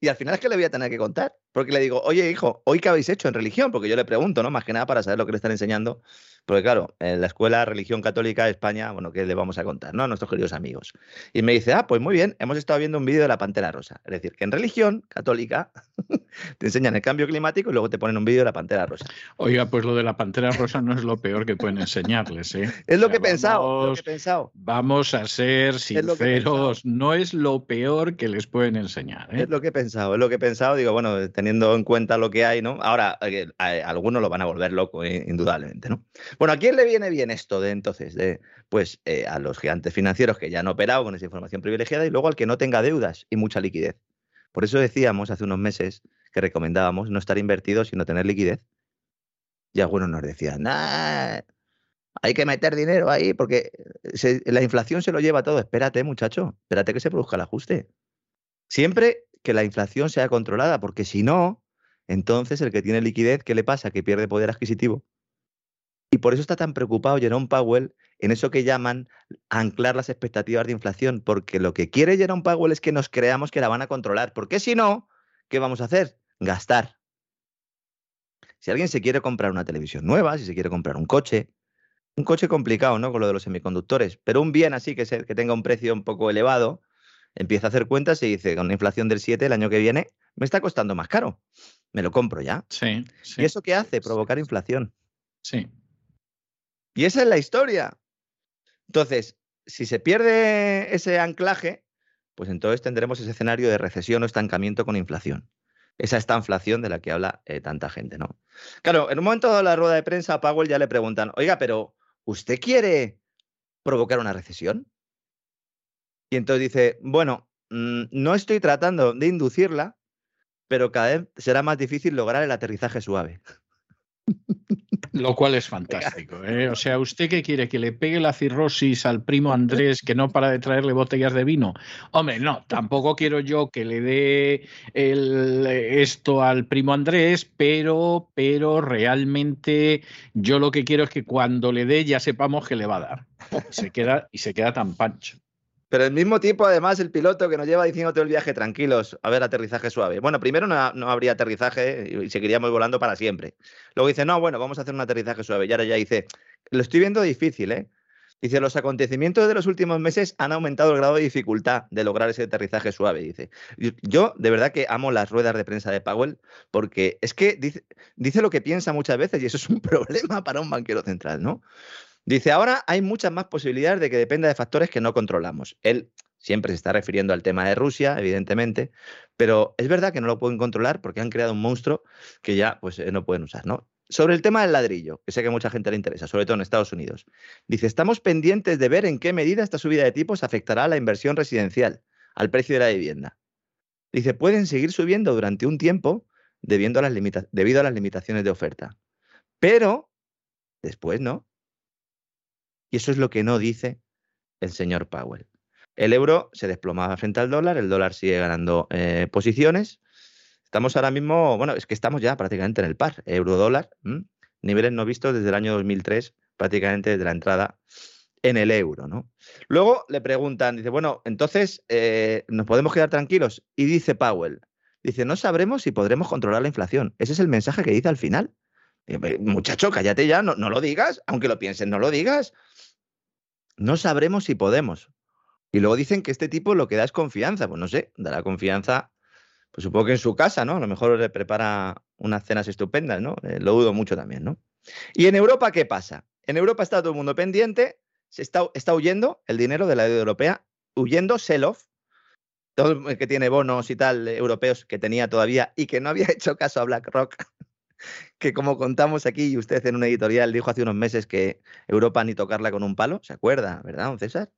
Y al final es que le voy a tener que contar, porque le digo, oye hijo, ¿hoy qué habéis hecho en religión? Porque yo le pregunto, ¿no? Más que nada para saber lo que le están enseñando. Porque claro, en la escuela Religión Católica de España, bueno, ¿qué le vamos a contar, no? A nuestros queridos amigos. Y me dice, ah, pues muy bien, hemos estado viendo un vídeo de la Pantera Rosa. Es decir, que en religión católica <laughs> te enseñan el cambio climático y luego te ponen un vídeo de la Pantera Rosa. Oiga, pues lo de la Pantera Rosa no es lo peor que pueden enseñarles, ¿eh? <laughs> Es lo, que, he pensado, lo que he pensado. Vamos a ser sinceros, no es lo peor que les pueden enseñar. ¿eh? Es lo que he pensado, es lo que he pensado. Digo, bueno, teniendo en cuenta lo que hay, ¿no? Ahora, eh, algunos lo van a volver loco, eh, indudablemente, ¿no? Bueno, ¿a quién le viene bien esto de entonces? De, pues eh, a los gigantes financieros que ya han operado con esa información privilegiada y luego al que no tenga deudas y mucha liquidez. Por eso decíamos hace unos meses que recomendábamos no estar invertidos, sino tener liquidez. Y algunos nos decían, nah, hay que meter dinero ahí porque la inflación se lo lleva todo. Espérate, muchacho, espérate que se produzca el ajuste. Siempre que la inflación sea controlada, porque si no, entonces el que tiene liquidez, ¿qué le pasa? Que pierde poder adquisitivo y por eso está tan preocupado Jerome Powell en eso que llaman anclar las expectativas de inflación, porque lo que quiere Jerome Powell es que nos creamos que la van a controlar, porque si no, ¿qué vamos a hacer? Gastar. Si alguien se quiere comprar una televisión nueva, si se quiere comprar un coche, un coche complicado, ¿no? Con lo de los semiconductores, pero un bien así que, que tenga un precio un poco elevado, empieza a hacer cuentas y dice, con una inflación del 7 el año que viene, me está costando más caro. Me lo compro ya. Sí. ¿Y eso qué hace? Provocar inflación. Sí. Y esa es la historia. Entonces, si se pierde ese anclaje, pues entonces tendremos ese escenario de recesión o estancamiento con inflación. Esa esta inflación de la que habla eh, tanta gente, ¿no? Claro, en un momento de la rueda de prensa a Powell ya le preguntan, oiga, pero ¿usted quiere provocar una recesión? Y entonces dice, bueno, mm, no estoy tratando de inducirla, pero cada vez será más difícil lograr el aterrizaje suave. Lo cual es <laughs> fantástico. ¿eh? O sea, ¿usted qué quiere? ¿Que le pegue la cirrosis al primo Andrés que no para de traerle botellas de vino? Hombre, no, tampoco quiero yo que le dé esto al primo Andrés, pero, pero realmente yo lo que quiero es que cuando le dé ya sepamos que le va a dar. Se queda, y se queda tan pancho. Pero el mismo tiempo, además, el piloto que nos lleva diciendo todo el viaje tranquilos, a ver, aterrizaje suave. Bueno, primero no, no, habría aterrizaje y seguiríamos volando para siempre. Luego dice, no, bueno, vamos a hacer un aterrizaje suave. Y ahora ya dice, lo estoy viendo difícil, ¿eh? Dice, los acontecimientos de los últimos meses han aumentado el grado de dificultad de lograr ese aterrizaje suave. Dice, yo de verdad que amo las ruedas de prensa de Powell porque es que dice, dice lo que piensa muchas veces y eso es un <laughs> problema para un banquero central, ¿no? Dice, ahora hay muchas más posibilidades de que dependa de factores que no controlamos. Él siempre se está refiriendo al tema de Rusia, evidentemente, pero es verdad que no lo pueden controlar porque han creado un monstruo que ya pues, eh, no pueden usar, ¿no? Sobre el tema del ladrillo, que sé que a mucha gente le interesa, sobre todo en Estados Unidos. Dice, estamos pendientes de ver en qué medida esta subida de tipos afectará a la inversión residencial, al precio de la vivienda. Dice, pueden seguir subiendo durante un tiempo debido a las, debido a las limitaciones de oferta. Pero después no. Y eso es lo que no dice el señor Powell. El euro se desplomaba frente al dólar, el dólar sigue ganando eh, posiciones Estamos ahora mismo, bueno, es que estamos ya prácticamente en el par, euro-dólar, niveles no vistos desde el año 2003, prácticamente desde la entrada en el euro, ¿no? Luego le preguntan, dice, bueno, entonces, eh, ¿nos podemos quedar tranquilos? Y dice Powell, dice, no sabremos si podremos controlar la inflación. Ese es el mensaje que dice al final. Muchacho, cállate ya, no, no lo digas, aunque lo pienses, no lo digas. No sabremos si podemos. Y luego dicen que este tipo lo que da es confianza. Pues no sé, dará confianza pues supongo que en su casa, ¿no? A lo mejor le prepara unas cenas estupendas, ¿no? Eh, lo dudo mucho también, ¿no? ¿Y en Europa qué pasa? En Europa está todo el mundo pendiente, se está, está huyendo el dinero de la deuda europea, huyendo sell-off, todo el que tiene bonos y tal europeos que tenía todavía y que no había <laughs> hecho caso a BlackRock, que como contamos aquí y usted en un editorial dijo hace unos meses que Europa ni tocarla con un palo, ¿se acuerda, verdad, don César?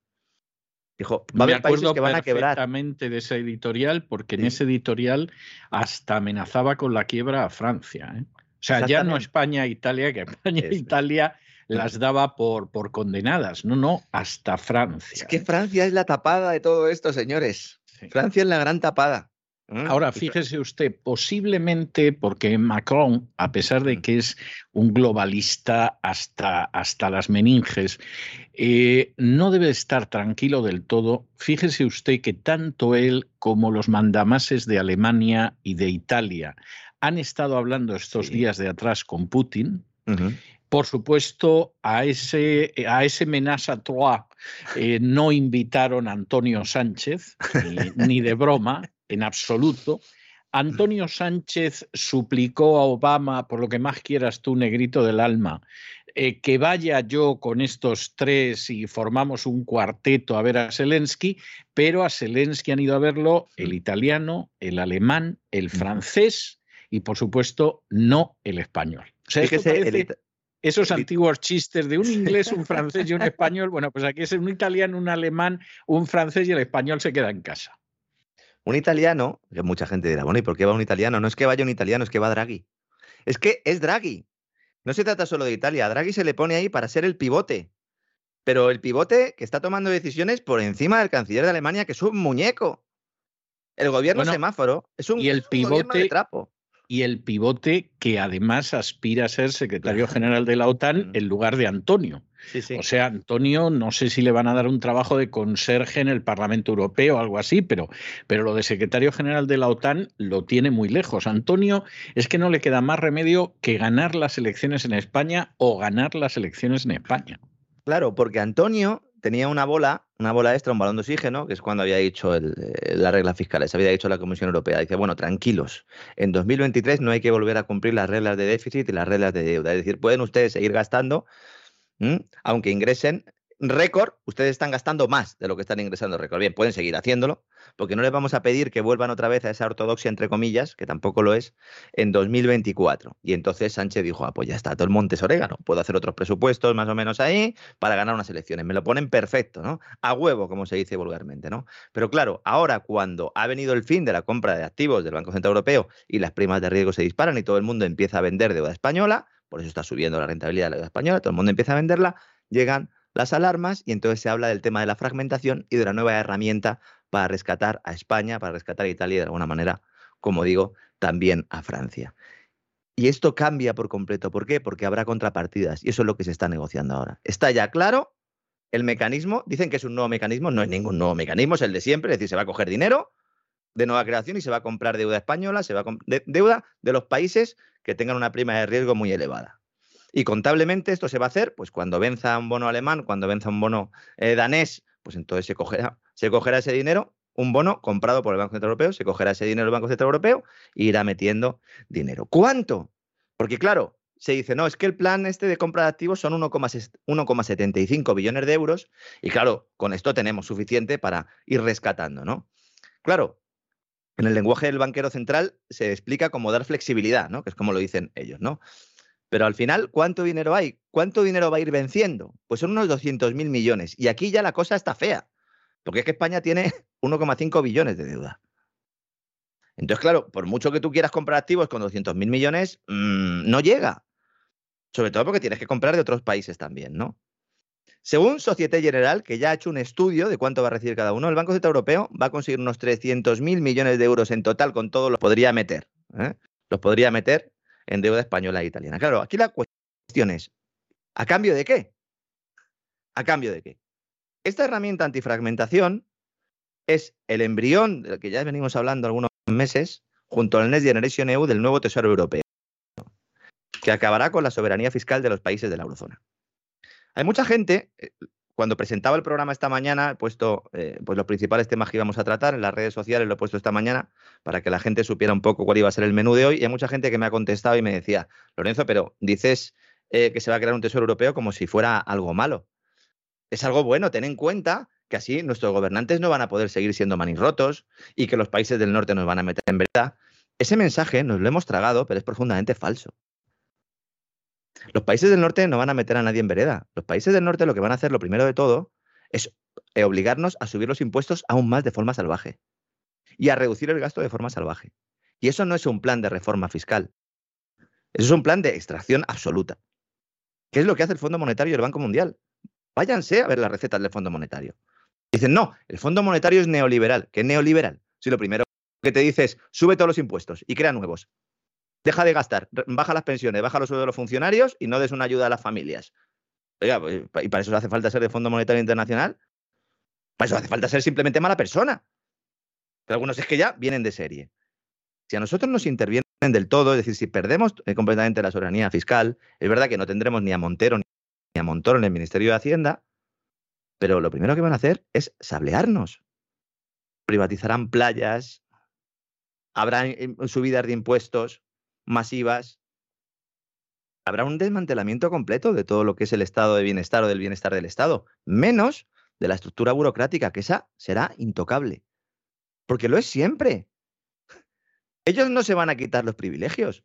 Dijo, va Me acuerdo que van a quebrar. perfectamente de ese editorial, porque en ese editorial hasta amenazaba con la quiebra a Francia. ¿eh? O sea, ya no España e Italia, que España e Italia las daba por, por condenadas. No, no, hasta Francia. Es que Francia es la tapada de todo esto, señores. Francia es la gran tapada. Mm, Ahora, fíjese usted, posiblemente porque Macron, a pesar de mm. que es un globalista hasta, hasta las meninges, eh, no debe estar tranquilo del todo. Fíjese usted que tanto él como los mandamases de Alemania y de Italia han estado hablando estos días de atrás con Putin. Por supuesto, a ese, a ese menaza trois eh, no invitaron a Antonio Sánchez, ni de broma, en absoluto. Antonio Sánchez suplicó a Obama, por lo que más quieras tú, negrito del alma, eh, que vaya yo con estos tres y formamos un cuarteto a ver a Zelensky, pero a Zelensky han ido a verlo el italiano, el alemán, el francés y, por supuesto, no el español. O sea, esos antiguos chistes de un inglés, un <laughs> francés y un español, bueno, pues aquí es un italiano, un alemán, un francés y el español se queda en casa. Un italiano, que mucha gente dirá, bueno, ¿y por qué va un italiano? No es que vaya un italiano, es que va Draghi. Es que es Draghi. No se trata solo de Italia. A Draghi se le pone ahí para ser el pivote. Pero el pivote que está tomando decisiones por encima del canciller de Alemania, que es un muñeco. El gobierno semáforo es un, y el pivote, trapo y el pivote que además aspira a ser secretario general de la OTAN en lugar de Antonio. O sea, Antonio, no sé si le van a dar un trabajo de conserje en el Parlamento Europeo o algo así, pero, pero lo de secretario general de la OTAN lo tiene muy lejos. Antonio es que no le queda más remedio que ganar las elecciones en España o ganar las elecciones en España. Claro, porque Antonio tenía una bola, una bola extra, un balón de oxígeno, que es cuando había dicho el, eh, las reglas fiscales, había dicho la Comisión Europea. Dice, bueno, tranquilos, en 2023 no hay que volver a cumplir las reglas de déficit y las reglas de deuda. Es decir, pueden ustedes seguir gastando, aunque ingresen récord, ustedes están gastando más de lo que están ingresando récord. Bien, pueden seguir haciéndolo, porque no les vamos a pedir que vuelvan otra vez a esa ortodoxia, entre comillas, que tampoco lo es, en 2024. Y entonces Sánchez dijo, ah, pues ya está, todo el monte es orégano, puedo hacer otros presupuestos más o menos ahí para ganar unas elecciones. Me lo ponen perfecto, ¿no? A huevo, como se dice vulgarmente, ¿no? Pero claro, ahora cuando ha venido el fin de la compra de activos del Banco Central Europeo y las primas de riesgo se disparan y todo el mundo empieza a vender deuda española, por eso está subiendo la rentabilidad de la deuda española, todo el mundo empieza a venderla, llegan las alarmas y entonces se habla del tema de la fragmentación y de una nueva herramienta para rescatar a España, para rescatar a Italia y de alguna manera, como digo, también a Francia. Y esto cambia por completo. ¿Por qué? Porque habrá contrapartidas y eso es lo que se está negociando ahora. Está ya claro el mecanismo, dicen que es un nuevo mecanismo, no es ningún nuevo mecanismo, es el de siempre, es decir, se va a coger dinero de nueva creación y se va a comprar deuda española, se va a deuda de los países que tengan una prima de riesgo muy elevada. Y contablemente esto se va a hacer, pues cuando venza un bono alemán, cuando venza un bono eh, danés, pues entonces se cogerá, se cogerá ese dinero, un bono comprado por el Banco Central Europeo, se cogerá ese dinero el Banco Central Europeo e irá metiendo dinero. ¿Cuánto? Porque claro, se dice, no, es que el plan este de compra de activos son 1,75 billones de euros y claro, con esto tenemos suficiente para ir rescatando, ¿no? Claro, en el lenguaje del banquero central se explica como dar flexibilidad, ¿no? Que es como lo dicen ellos, ¿no? Pero al final, ¿cuánto dinero hay? ¿Cuánto dinero va a ir venciendo? Pues son unos 200.000 millones. Y aquí ya la cosa está fea, porque es que España tiene <laughs> 1,5 billones de deuda. Entonces, claro, por mucho que tú quieras comprar activos con 200.000 millones, mmm, no llega. Sobre todo porque tienes que comprar de otros países también, ¿no? Según Societe General, que ya ha hecho un estudio de cuánto va a recibir cada uno, el Banco Central Europeo va a conseguir unos 300.000 millones de euros en total con todo, los podría meter. ¿eh? Los podría meter en deuda española e italiana. Claro, aquí la cuestión es, ¿a cambio de qué? ¿A cambio de qué? Esta herramienta antifragmentación es el embrión del que ya venimos hablando algunos meses, junto al Next Generation EU del nuevo Tesoro Europeo, que acabará con la soberanía fiscal de los países de la eurozona. Hay mucha gente, eh, cuando presentaba el programa esta mañana, he puesto eh, pues los principales temas que íbamos a tratar en las redes sociales, lo he puesto esta mañana para que la gente supiera un poco cuál iba a ser el menú de hoy. Y hay mucha gente que me ha contestado y me decía, Lorenzo, pero dices eh, que se va a crear un tesoro europeo como si fuera algo malo. Es algo bueno, ten en cuenta que así nuestros gobernantes no van a poder seguir siendo manirrotos y que los países del norte nos van a meter en verdad. Ese mensaje nos lo hemos tragado, pero es profundamente falso. Los países del norte no van a meter a nadie en vereda. Los países del norte lo que van a hacer, lo primero de todo, es eh, obligarnos a subir los impuestos aún más de forma salvaje y a reducir el gasto de forma salvaje. Y eso no es un plan de reforma fiscal. Eso es un plan de extracción absoluta. ¿Qué es lo que hace el Fondo Monetario y el Banco Mundial? Váyanse a ver las recetas del Fondo Monetario. Dicen, no, el Fondo Monetario es neoliberal. ¿Qué neoliberal? Si lo primero que te dice es, sube todos los impuestos y crea nuevos deja de gastar, baja las pensiones, baja los sueldos de los funcionarios y no des una ayuda a las familias. Pues, ¿y para eso hace falta ser de Fondo Monetario Internacional? Para eso hace falta ser simplemente mala persona. Pero algunos es que ya vienen de serie. Si a nosotros nos intervienen del todo, es decir, si perdemos eh, completamente la soberanía fiscal, es verdad que no tendremos ni a Montero ni a Montoro en el Ministerio de Hacienda, pero lo primero que van a hacer es sablearnos. Privatizarán playas, habrá eh, subidas de impuestos, masivas, habrá un desmantelamiento completo de todo lo que es el estado de bienestar o del bienestar del Estado, menos de la estructura burocrática, que esa será intocable. Porque lo es siempre. Ellos no se van a quitar los privilegios,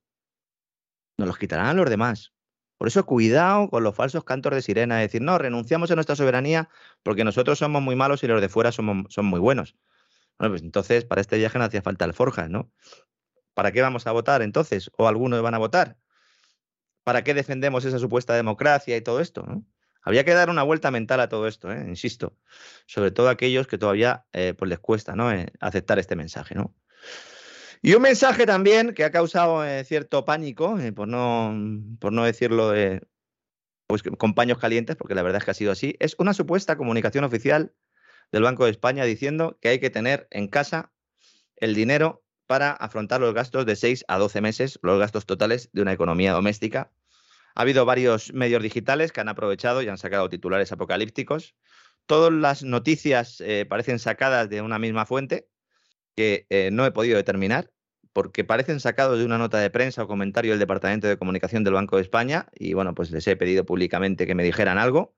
nos los quitarán los demás. Por eso cuidado con los falsos cantos de sirena, de decir, no, renunciamos a nuestra soberanía porque nosotros somos muy malos y los de fuera somos, son muy buenos. Bueno, pues entonces para este viaje no hacía falta alforjas, ¿no? ¿Para qué vamos a votar entonces? ¿O algunos van a votar? ¿Para qué defendemos esa supuesta democracia y todo esto? Habría que dar una vuelta mental a todo esto, ¿eh? insisto. Sobre todo a aquellos que todavía eh, pues les cuesta ¿no? Eh, aceptar este mensaje. ¿no? Y un mensaje también que ha causado cierto pánico, por, no, por no decirlo de pues, con paños calientes, porque la verdad es que ha sido así, es una supuesta comunicación oficial del Banco de España diciendo que hay que tener en casa el dinero para afrontar los gastos de 6 a 12 meses, los gastos totales de una economía doméstica. Ha habido varios medios digitales que han aprovechado y han sacado titulares apocalípticos. Todas las noticias eh, parecen sacadas de una misma fuente que eh, no he podido determinar porque parecen sacados de una nota de prensa o comentario del Departamento de Comunicación del Banco de España y bueno, pues les he pedido públicamente que me dijeran algo.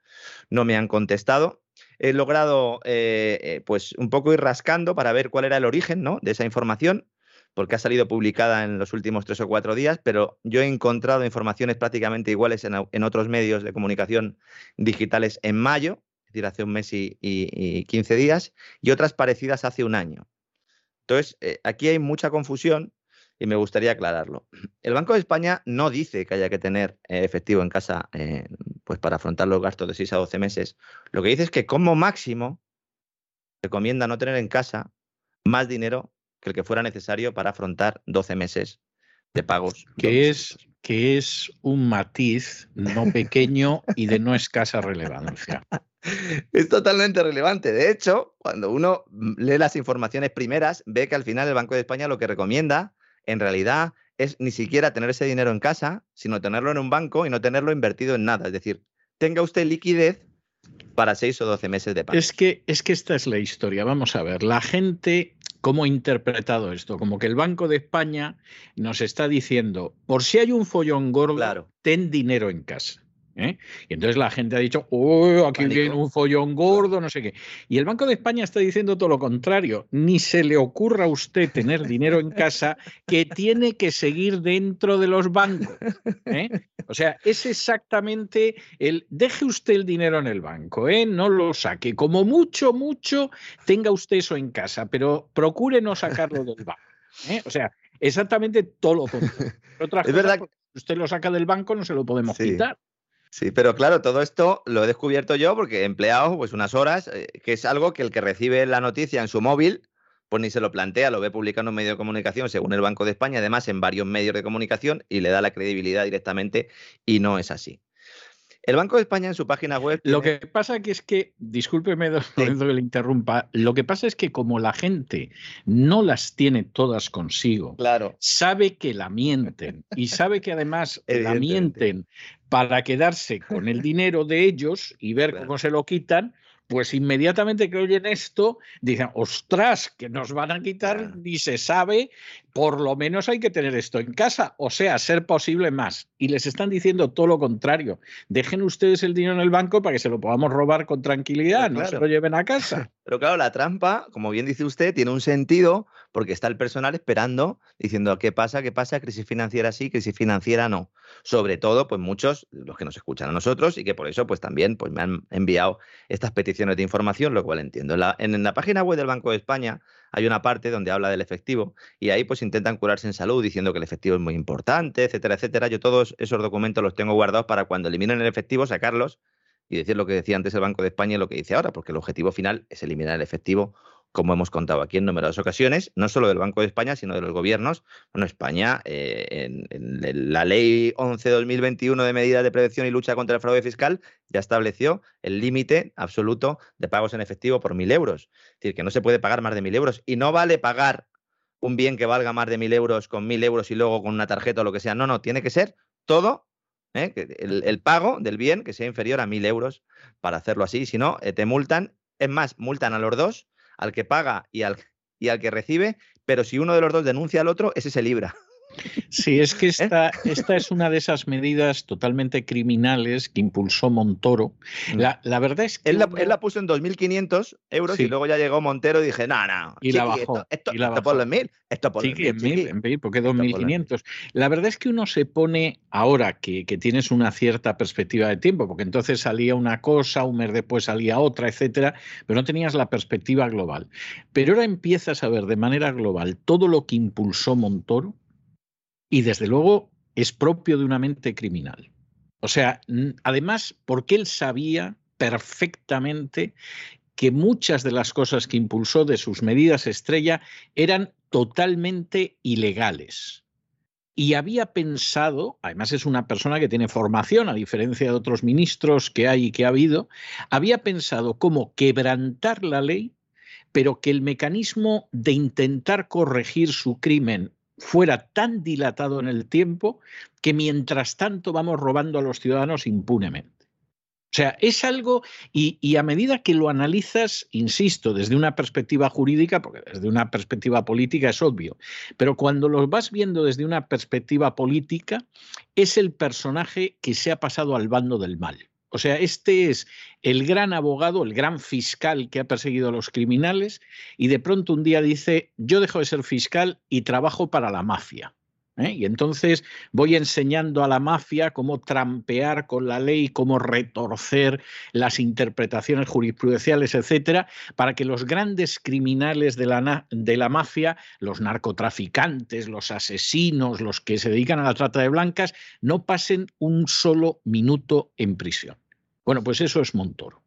No me han contestado. He logrado eh, pues un poco ir rascando para ver cuál era el origen ¿no? de esa información porque ha salido publicada en los últimos tres o cuatro días, pero yo he encontrado informaciones prácticamente iguales en, otros medios de comunicación digitales en mayo, es decir, hace un mes y, y, 15 días, y otras parecidas hace un año. Entonces, eh, aquí hay mucha confusión y me gustaría aclararlo. El Banco de España no dice que haya que tener eh, efectivo en casa eh, pues para afrontar los gastos de 6 a 12 meses. Lo que dice es que como máximo recomienda no tener en casa más dinero que el que fuera necesario para afrontar 12 meses de pagos. <laughs> Que es, que es un matiz no pequeño y de no escasa relevancia. <laughs> Es totalmente relevante. De hecho, cuando uno lee las informaciones primeras, ve que al final el Banco de España lo que recomienda, en realidad, es ni siquiera tener ese dinero en casa, sino tenerlo en un banco y no tenerlo invertido en nada. Es decir, tenga usted liquidez para seis o doce meses de pago. Es que, es que esta es la historia. Vamos a ver, la gente, ¿cómo ha interpretado esto? Como que el Banco de España nos está diciendo, por si hay un follón gordo, ten dinero en casa. ¿Eh? Y entonces la gente ha dicho, oh, aquí viene un follón gordo, no sé qué. Y el Banco de España está diciendo todo lo contrario. Ni se le ocurra a usted tener dinero en casa que tiene que seguir dentro de los bancos. ¿eh? O sea, es exactamente el, deje usted el dinero en el banco, ¿eh? no lo saque. Como mucho, mucho, tenga usted eso en casa, pero procure no sacarlo del banco. O sea, exactamente todo lo contrario. <laughs> es verdad que usted lo saca del banco, no se lo podemos quitar. Sí, pero claro, todo esto lo he descubierto yo porque he empleado pues unas horas, eh, que es algo que el que recibe la noticia en su móvil, pues ni se lo plantea, lo ve publicando en un medio de comunicación, según el Banco de España, además en varios medios de comunicación, y le da la credibilidad directamente, y no es así. El Banco de España en su página web. Lo que pasa que es que, discúlpeme, que le interrumpa, lo que pasa es que como la gente no las tiene todas consigo, claro. sabe que la mienten y sabe que además la mienten para quedarse con el dinero de ellos y ver cómo se lo quitan, pues inmediatamente que oyen esto, dicen, ostras, que nos van a quitar, ni se sabe, por lo menos hay que tener esto en casa, o sea, ser posible más. Y les están diciendo todo lo contrario, dejen ustedes el dinero en el banco para que se lo podamos robar con tranquilidad, no se lo lleven a casa. <laughs> Pero claro, la trampa, como bien dice usted, tiene un sentido porque está el personal esperando, diciendo, ¿qué pasa? ¿Qué pasa? Crisis financiera sí, crisis financiera no. Sobre todo, pues muchos, los que nos escuchan a nosotros y que por eso, pues también pues, me han enviado estas peticiones de información, lo cual entiendo. En la, en la página web del Banco de España hay una parte donde habla del efectivo y ahí pues intentan curarse en salud diciendo que el efectivo es muy importante, etcétera, etcétera. Yo todos esos documentos los tengo guardados para cuando eliminen el efectivo sacarlos y decir lo que decía antes el Banco de España y lo que dice ahora, porque el objetivo final es eliminar el efectivo como hemos contado aquí en numerosas ocasiones, no solo del Banco de España, sino de los gobiernos. Bueno, España, eh, en, la Ley 11-2021 de medidas de prevención y lucha contra el fraude fiscal, ya estableció el límite absoluto de pagos en efectivo por mil euros. Es decir, que no se puede pagar más de mil euros. Y no vale pagar un bien que valga más de mil euros con mil euros y luego con una tarjeta o lo que sea. No, no, tiene que ser todo ¿eh? el, el, pago del bien que sea inferior a mil euros para hacerlo así. Si no, eh, te multan. Es más, multan a los dos al que paga y al, y al que recibe, pero si uno de los dos denuncia al otro, ese se libra. Sí, es que ¿Eh? esta, esta es una de esas medidas totalmente criminales que impulsó Montoro. Mm. La, verdad es que. Él la, puso en 2.500 euros y luego ya llegó Montero y dije, no, no. Y la bajó. Esto, esto, por los mil. Esto por sí, en mil, en mil, porque 2.500. La verdad es que uno se pone, ahora que, que, tienes una cierta perspectiva de tiempo, porque entonces salía una cosa, un mes después salía otra, etcétera, pero no tenías la perspectiva global. Pero ahora empiezas a ver de manera global todo lo que impulsó Montoro y desde luego es propio de una mente criminal. O sea, además, porque él sabía perfectamente que muchas de las cosas que impulsó de sus medidas estrella eran totalmente ilegales. Y había pensado, además es una persona que tiene formación, a diferencia de otros ministros que hay y que ha habido, había pensado cómo quebrantar la ley, pero que el mecanismo de intentar corregir su crimen fuera tan dilatado en el tiempo que mientras tanto vamos robando a los ciudadanos impunemente. O sea, es algo, y, a medida que lo analizas, insisto, desde una perspectiva jurídica, porque desde una perspectiva política es obvio, pero cuando lo vas viendo desde una perspectiva política, es el personaje que se ha pasado al bando del mal. O sea, este es el gran abogado, el gran fiscal que ha perseguido a los criminales y de pronto un día dice, yo dejo de ser fiscal y trabajo para la mafia. ¿Eh? Y entonces voy enseñando a la mafia cómo trampear con la ley, cómo retorcer las interpretaciones jurisprudenciales, etcétera, para que los grandes criminales de la, de la mafia, los narcotraficantes, los asesinos, los que se dedican a la trata de blancas, no pasen un solo minuto en prisión. Bueno, pues eso es Montoro.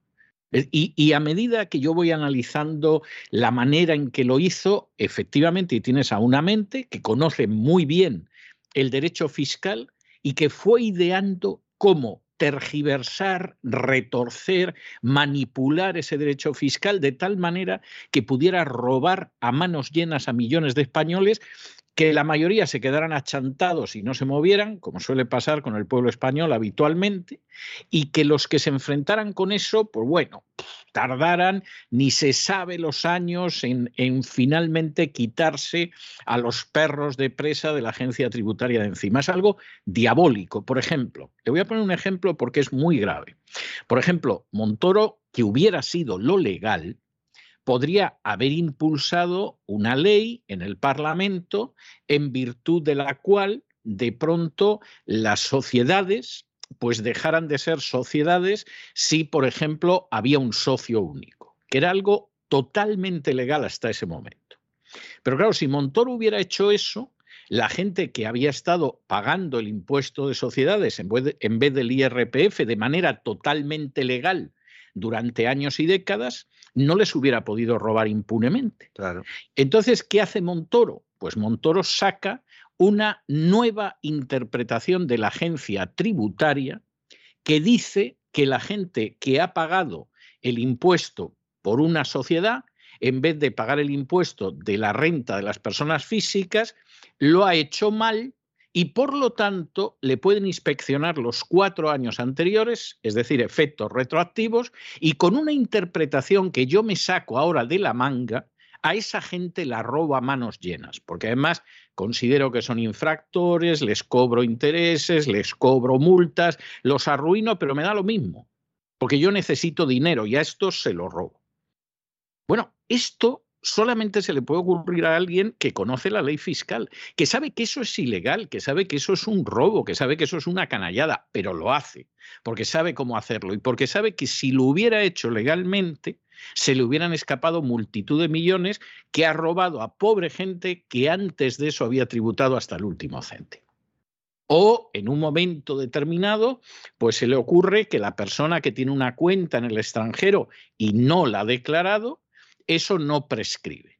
Y, a medida que yo voy analizando la manera en que lo hizo, efectivamente, y tienes a una mente que conoce muy bien el derecho fiscal y que fue ideando cómo tergiversar, retorcer, manipular ese derecho fiscal de tal manera que pudiera robar a manos llenas a millones de españoles que la mayoría se quedaran achantados y no se movieran, como suele pasar con el pueblo español habitualmente, y que los que se enfrentaran con eso, pues bueno, tardaran, ni se sabe los años en, en, finalmente quitarse a los perros de presa de la agencia tributaria de encima. Es algo diabólico. Por ejemplo, le voy a poner un ejemplo porque es muy grave. Por ejemplo, Montoro, que hubiera sido lo legal, podría haber impulsado una ley en el Parlamento en virtud de la cual de pronto las sociedades pues dejaran de ser sociedades si, por ejemplo, había un socio único, que era algo totalmente legal hasta ese momento. Pero claro, si Montoro hubiera hecho eso, la gente que había estado pagando el impuesto de sociedades en vez, en vez del IRPF de manera totalmente legal durante años y décadas, no les hubiera podido robar impunemente. Claro. Entonces, ¿qué hace Montoro? Pues Montoro saca una nueva interpretación de la agencia tributaria que dice que la gente que ha pagado el impuesto por una sociedad, en vez de pagar el impuesto de la renta de las personas físicas, lo ha hecho mal y por lo tanto le pueden inspeccionar los cuatro años anteriores, es decir, efectos retroactivos, y con una interpretación que yo me saco ahora de la manga, a esa gente la roba a manos llenas, porque además considero que son infractores, les cobro intereses, les cobro multas, los arruino, pero me da lo mismo, porque yo necesito dinero y a estos se lo robo. Bueno, esto solamente se le puede ocurrir a alguien que conoce la ley fiscal, que sabe que eso es ilegal, que sabe que eso es un robo, que sabe que eso es una canallada, pero lo hace, porque sabe cómo hacerlo y porque sabe que si lo hubiera hecho legalmente, se le hubieran escapado multitud de millones que ha robado a pobre gente que antes de eso había tributado hasta el último céntimo. O en un momento determinado, pues se le ocurre que la persona que tiene una cuenta en el extranjero y no la ha declarado, eso no prescribe.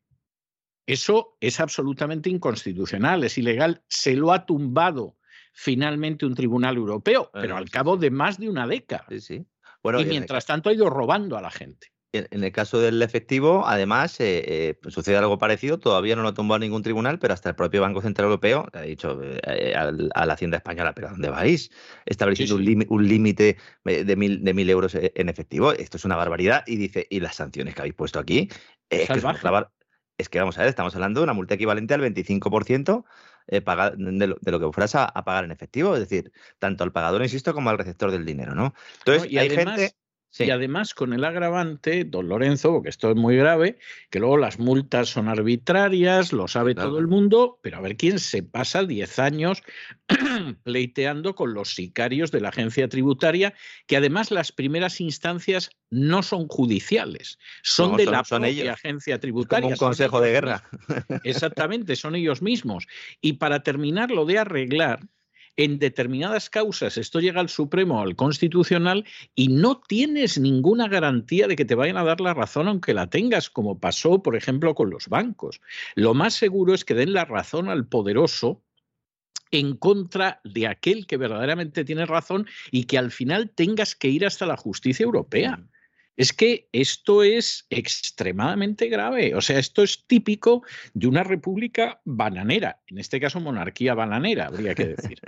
Eso es absolutamente inconstitucional, es ilegal, se lo ha tumbado finalmente un tribunal europeo, pero al cabo de más de una década. Sí, y mientras tanto ha ido robando a la gente. En el caso del efectivo, además, eh, eh, sucede algo parecido. Todavía no lo ha tumbado ningún tribunal, pero hasta el propio Banco Central Europeo ha dicho eh, a, la Hacienda Española, ¿pero a dónde vais? Estableciendo un límite de mil, de mil euros en efectivo. Esto es una barbaridad. Y dice, ¿y las sanciones que habéis puesto aquí? Es que, es, que, vamos a ver, estamos hablando de una multa equivalente al 25% de, lo, de, lo, que fueras a, pagar en efectivo. Es decir, tanto al pagador, insisto, como al receptor del dinero, ¿no? Entonces, y hay gente y además con el agravante, don Lorenzo, porque esto es muy grave, que luego las multas son arbitrarias, lo sabe todo el mundo, pero a ver quién se pasa 10 años <clears throat> pleiteando con los sicarios de la agencia tributaria, que además las primeras instancias no son judiciales, son de la propia agencia tributaria. Como un consejo de guerra. Exactamente, son ellos mismos. Y para terminar lo de arreglar, en determinadas causas esto llega al Supremo al Constitucional y no tienes ninguna garantía de que te vayan a dar la razón aunque la tengas, como pasó, por ejemplo, con los bancos. Lo más seguro es que den la razón al poderoso en contra de aquel que verdaderamente tiene razón y que al final tengas que ir hasta la justicia europea. Es que esto es extremadamente grave. O sea, esto es típico de una república bananera, en este caso monarquía bananera, habría que decir.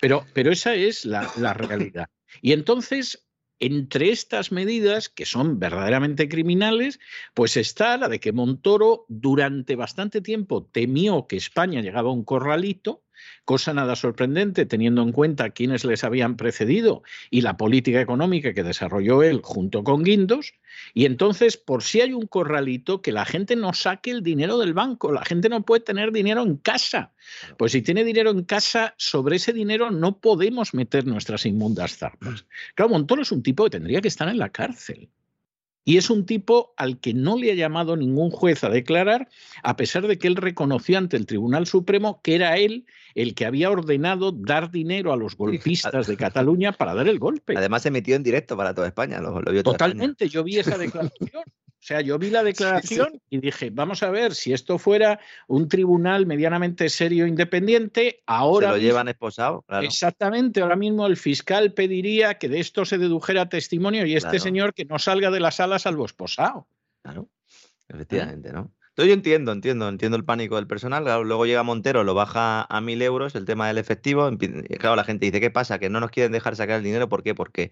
Pero, pero esa es la, la realidad. Y entonces, entre estas medidas, que son verdaderamente criminales, pues está la de que Montoro durante bastante tiempo temió que España llegaba a un corralito cosa nada sorprendente teniendo en cuenta quienes les habían precedido y la política económica que desarrolló él junto con Guindos. Y entonces, por si hay un corralito, que la gente no saque el dinero del banco, la gente no puede tener dinero en casa. Pues si tiene dinero en casa, sobre ese dinero no podemos meter nuestras inmundas zarpas. Claro, Montoro es un tipo que tendría que estar en la cárcel. Y es un tipo al que no le ha llamado ningún juez a declarar, a pesar de que él reconoció ante el Tribunal Supremo que era él el que había ordenado dar dinero a los golpistas de Cataluña para dar el golpe. Además se metió en directo para toda España. Lo, vio Totalmente, yo vi esa declaración. O sea, yo vi la declaración y dije, vamos a ver, si esto fuera un tribunal medianamente serio e independiente, ahora... Se lo llevan esposado, claro. Exactamente, ahora mismo el fiscal pediría que de esto se dedujera testimonio y este señor que no salga de la sala salvo esposado. Claro, efectivamente, ¿no? Yo entiendo, entiendo, entiendo el pánico del personal. luego llega Montero, lo baja a mil euros el tema del efectivo. Claro, la gente dice, ¿qué pasa? Que no nos quieren dejar sacar el dinero. ¿Por qué? Porque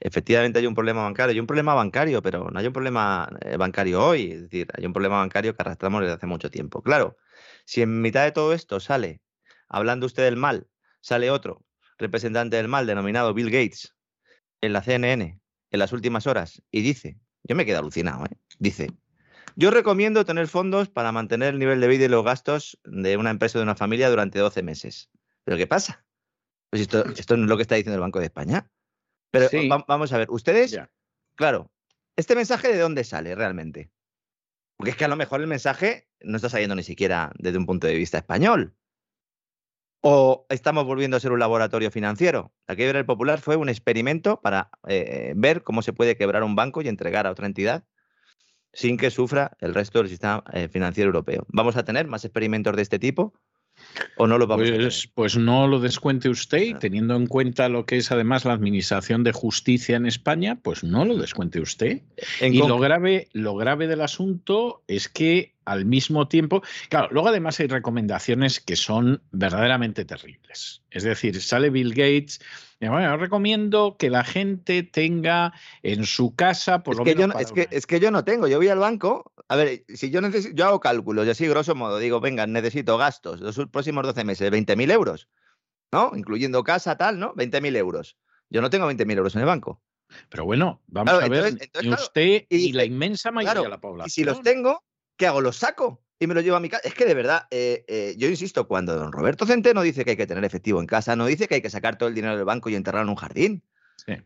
efectivamente hay un problema bancario. Hay un problema bancario, pero no hay un problema eh, bancario hoy. Es decir, hay un problema bancario que arrastramos desde hace mucho tiempo. Claro, si en mitad de todo esto sale, hablando usted del mal, sale otro representante del mal denominado Bill Gates en la CNN en las últimas horas y dice, yo me quedo alucinado, ¿eh? dice, yo recomiendo tener fondos para mantener el nivel de vida y los gastos de una empresa o de una familia durante 12 meses. ¿Pero qué pasa? Pues esto, <laughs> esto no es lo que está diciendo el Banco de España. Pero vamos a ver, ustedes, claro, ¿este mensaje de dónde sale realmente? Porque es que a lo mejor el mensaje no está saliendo ni siquiera desde un punto de vista español. ¿O estamos volviendo a ser un laboratorio financiero? La quiebra del Popular fue un experimento para eh, ver cómo se puede quebrar un banco y entregar a otra entidad sin que sufra el resto del sistema eh, financiero europeo. ¿Vamos a tener más experimentos de este tipo? ¿O no lo vamos a tener? Pues no lo descuente usted y ah. teniendo en cuenta lo que es además la administración de justicia en España, pues no lo descuente usted. y lo grave, lo grave del asunto es que al mismo tiempo, claro, luego además hay recomendaciones que son verdaderamente terribles. Es decir, sale Bill Gates bueno, recomiendo que la gente tenga en su casa por es lo que menos. Yo es, que, es que yo no tengo. Yo voy al banco. A ver, si yo necesito, yo hago cálculos y así, grosso modo, digo, venga, necesito gastos los próximos 12 meses, 20.000 euros, ¿no? Incluyendo casa, tal, ¿no? 20.000 euros. Yo no tengo 20.000 euros en el banco. Pero bueno, vamos a ver, usted y, la inmensa mayoría de la población. Y si los tengo, ¿qué hago? ¿Los saco? y me lo llevo a mi casa. Es que de verdad, eh, eh, yo insisto, cuando don Roberto Centeno dice que hay que tener efectivo en casa, no dice que hay que sacar todo el dinero del banco y enterrarlo en un jardín. E,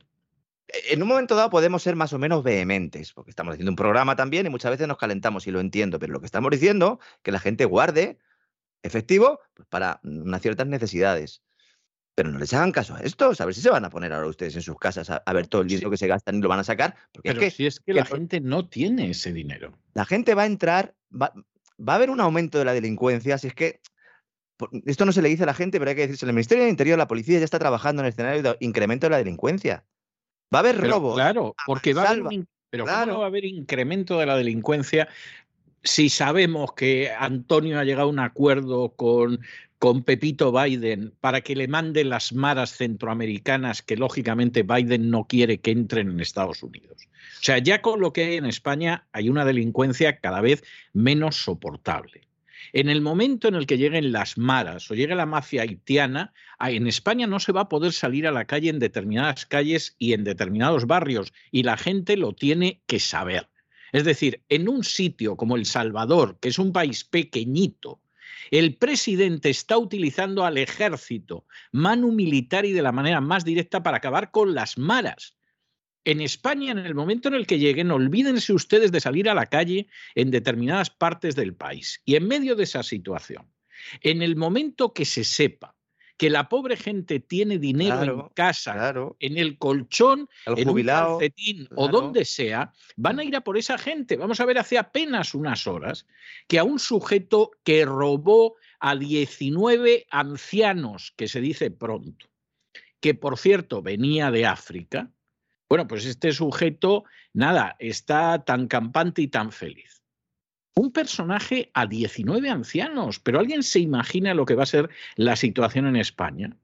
en un momento dado podemos ser más o menos vehementes, porque estamos haciendo un programa también y muchas veces nos calentamos y lo entiendo, pero lo que estamos diciendo que la gente guarde efectivo pues, para unas ciertas necesidades. Pero no les hagan caso a esto, a ver si se van a poner ahora ustedes en sus casas a, ver todo el dinero que se gastan y lo van a sacar. Porque es que, si es que, la gente no tiene ese dinero. La gente va a entrar, va a haber un aumento de la delincuencia, si es que esto no se le dice a la gente, pero hay que decirse, el Ministerio del Interior, la policía ya está trabajando en el escenario de incremento de la delincuencia. Va a haber robos. Claro, porque va a haber, pero ¿cómo no va a haber incremento de la delincuencia si sabemos que Antonio ha llegado a un acuerdo con, con Pepito Biden para que le mande las maras centroamericanas que lógicamente Biden no quiere que entren en Estados Unidos. O sea, ya con lo que hay en España hay una delincuencia cada vez menos soportable. En el momento en el que lleguen las maras o llegue la mafia haitiana, en España no se va a poder salir a la calle en determinadas calles y en determinados barrios y la gente lo tiene que saber. Es decir, en un sitio como El Salvador, que es un país pequeñito, el presidente está utilizando al ejército, manu militar y de la manera más directa para acabar con las maras. En España, en el momento en el que lleguen, olvídense ustedes de salir a la calle en determinadas partes del país. Y en medio de esa situación, en el momento que se sepa que la pobre gente tiene dinero en casa, en el colchón, en un calcetín o donde sea, van a ir a por esa gente. Vamos a ver hace apenas unas horas que a un sujeto que robó a 19 ancianos, que se dice pronto, que por cierto venía de África, bueno, pues este sujeto, nada, está tan campante y tan feliz un personaje a 19 ancianos, pero alguien se imagina lo que va a ser la situación en España.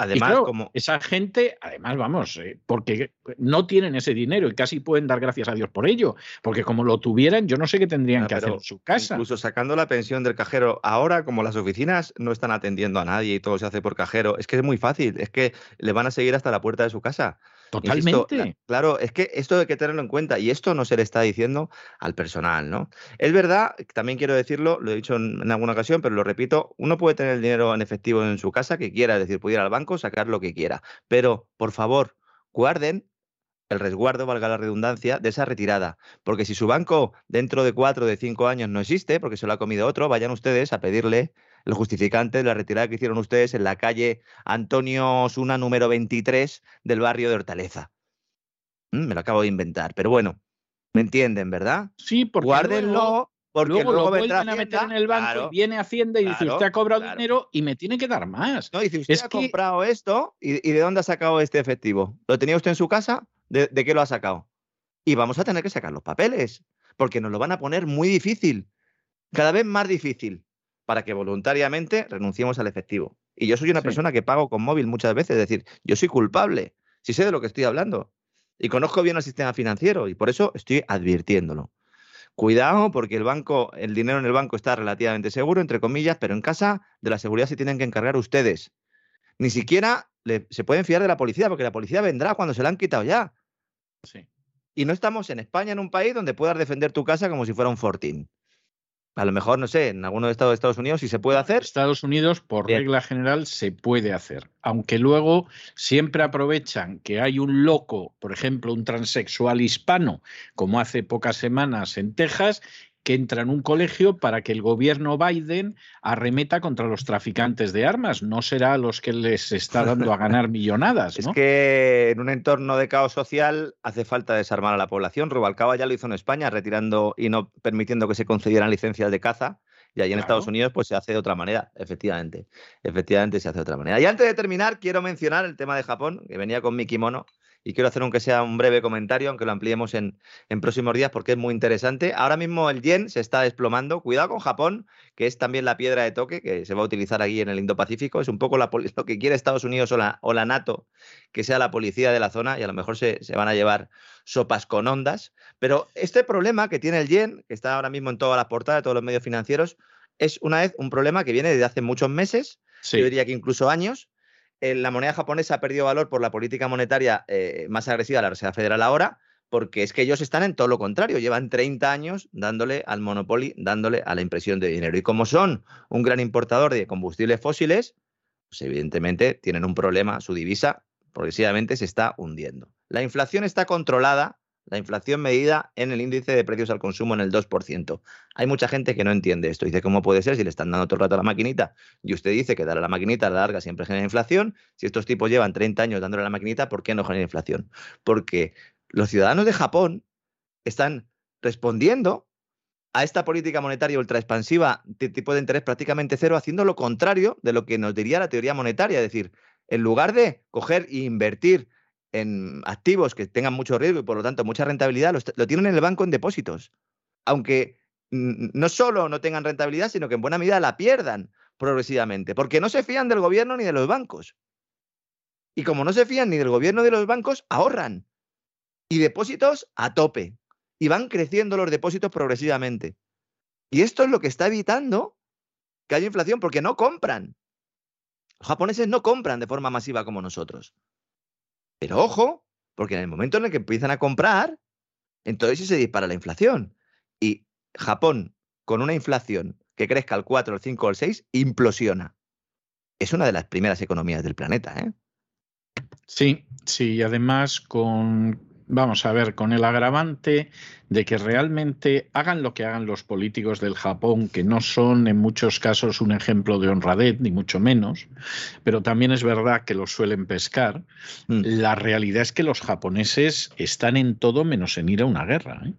Además, como esa gente, además, vamos, eh, porque no tienen ese dinero y casi pueden dar gracias a Dios por ello, porque como lo tuvieran, yo no sé qué tendrían ah, que hacer en su casa. Incluso sacando la pensión del cajero, ahora como las oficinas no están atendiendo a nadie y todo se hace por cajero, es que es muy fácil, es que le van a seguir hasta la puerta de su casa. Totalmente. claro, es que esto hay que tenerlo en cuenta y esto no se le está diciendo al personal, ¿no? Es verdad, también quiero decirlo, lo he dicho en, alguna ocasión, pero lo repito, uno puede tener el dinero en efectivo en su casa que quiera, es decir, puede ir al banco, sacar lo que quiera, pero por favor, guarden el resguardo, valga la redundancia, de esa retirada. Porque si su banco dentro de cuatro o de cinco años no existe, porque se lo ha comido otro, vayan ustedes a pedirle el justificante de la retirada que hicieron ustedes en la calle Antonio Osuna número 23 del barrio de Hortaleza. Mm, me lo acabo de inventar, pero bueno, me entienden, ¿verdad? Sí, porque guárdenlo. porque luego, lo vuelven a meter en el banco, viene Hacienda y dice, usted ha cobrado dinero y me tiene que dar más. No, dice, usted ha comprado esto ¿y, de dónde ha sacado este efectivo? ¿Lo tenía usted en su casa? ¿De, ¿De qué lo ha sacado? Y vamos a tener que sacar los papeles, porque nos lo van a poner muy difícil cada vez más difícil para que voluntariamente renunciemos al efectivo. Y yo soy una persona que pago con móvil muchas veces, es decir, yo soy culpable, si sé de lo que estoy hablando. Y conozco bien el sistema financiero y por eso estoy advirtiéndolo. Cuidado porque el banco, el dinero en el banco está relativamente seguro, entre comillas, pero en casa de la seguridad se tienen que encargar ustedes. Ni siquiera se pueden fiar de la policía, porque la policía vendrá cuando se la han quitado ya. Y no estamos en España, en un país donde puedas defender tu casa como si fuera un fortín. A lo mejor, no sé, en alguno de Estados, Estados Unidos si se puede hacer. Estados Unidos, por regla general, se puede hacer. Aunque luego siempre aprovechan que hay un loco, por ejemplo, un transexual hispano, como hace pocas semanas en Texas, que entra en un colegio para que el gobierno Biden arremeta contra los traficantes de armas. No será a los que les está dando a ganar <laughs> millonadas. Es que en un entorno de caos social hace falta desarmar a la población. Rubalcaba ya lo hizo en España, retirando y no permitiendo que se concedieran licencias de caza. Y allí en Estados Unidos pues se hace de otra manera, efectivamente. Efectivamente se hace de otra manera. Y antes de terminar, quiero mencionar el tema de Japón, que venía con mi kimono y quiero hacer aunque sea un breve comentario, aunque lo ampliemos en, próximos días porque es muy interesante. Ahora mismo el yen se está desplomando. Cuidado con Japón, que es también la piedra de toque que se va a utilizar aquí en el Indo-Pacífico. Es un poco la, <laughs> lo que quiere Estados Unidos o la, o la, NATO, que sea la policía de la zona y a lo mejor se, se van a llevar sopas con ondas. Pero este problema que tiene el yen, que está ahora mismo en todas las portadas de todos los medios financieros, es una vez un problema que viene desde hace muchos meses, yo diría que incluso años, la moneda japonesa ha perdido valor por la política monetaria eh, más agresiva de la Reserva Federal ahora, porque es que ellos están en todo lo contrario, llevan 30 años dándole al monopolio, dándole a la impresión de dinero. Y como son un gran importador de combustibles fósiles, pues evidentemente tienen un problema, su divisa progresivamente se está hundiendo. La inflación está controlada la inflación medida en el índice de precios al consumo en el 2%. Hay mucha gente que no entiende esto. Dice, ¿cómo puede ser si le están dando todo el rato a la maquinita? Y usted dice que darle a la maquinita a la larga siempre genera inflación. Si estos tipos llevan 30 años dándole a la maquinita, ¿por qué no genera inflación? Porque los ciudadanos de Japón están respondiendo a esta política monetaria ultra expansiva de tipo de interés prácticamente cero, haciendo lo contrario de lo que nos diría la teoría monetaria. Es decir, en lugar de coger e invertir en activos que tengan mucho riesgo y por lo tanto mucha rentabilidad, lo, tienen en el banco en depósitos. Aunque no solo no tengan rentabilidad, sino que en buena medida la pierdan progresivamente, porque no se fían del gobierno ni de los bancos. Y como no se fían ni del gobierno ni de los bancos, ahorran. Y depósitos a tope. Y van creciendo los depósitos progresivamente. Y esto es lo que está evitando que haya inflación, porque no compran. Los japoneses no compran de forma masiva como nosotros. Pero ojo, porque en el momento en el que empiezan a comprar, entonces se dispara la inflación. Y Japón, con una inflación que crezca al 4, al 5 o al 6, implosiona. Es una de las primeras economías del planeta, ¿eh? Sí, sí, y además con vamos a ver, con el agravante de que realmente hagan lo que hagan los políticos del Japón, que no son en muchos casos un ejemplo de honradez, ni mucho menos, pero también es verdad que los suelen pescar, mm. la realidad es que los japoneses están en todo menos en ir a una guerra. ¿eh?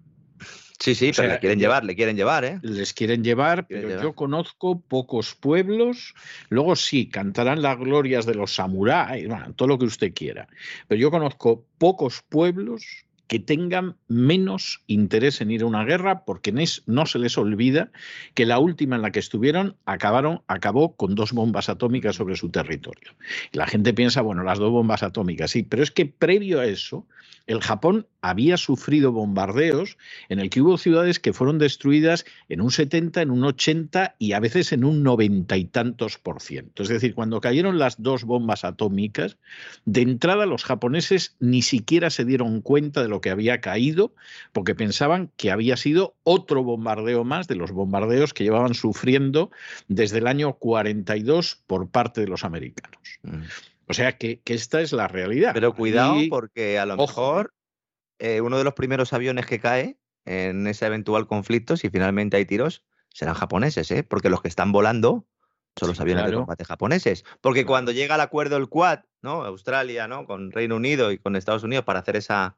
Sí, sí, pero le quieren llevar, le quieren llevar, ¿eh? Les quieren llevar, pero yo conozco pocos pueblos. Luego sí, cantarán las glorias de los samuráis, todo lo que usted quiera. Pero yo conozco pocos pueblos que tengan menos interés en ir a una guerra, porque no se les olvida que la última en la que estuvieron acabaron, acabó con dos bombas atómicas sobre su territorio. Y la gente piensa, bueno, las dos bombas atómicas, sí, pero es que previo a eso, el Japón había sufrido bombardeos en el que hubo ciudades que fueron destruidas en un 70, en un 80 y a veces en un 90 y tantos por ciento. Es decir, cuando cayeron las dos bombas atómicas, de entrada los japoneses ni siquiera se dieron cuenta de lo que había caído porque pensaban que había sido otro bombardeo más de los bombardeos que llevaban sufriendo desde el año 42 por parte de los americanos. Mm. O sea que, esta es la realidad. Pero cuidado porque a lo mejor eh, uno de los primeros aviones que cae en ese eventual conflicto, si finalmente hay tiros, serán japoneses, ¿eh? porque los que están volando son los aviones de combate japoneses. Porque cuando llega el acuerdo el Quad, ¿no? Australia, ¿no? Con Reino Unido y con Estados Unidos para hacer esa,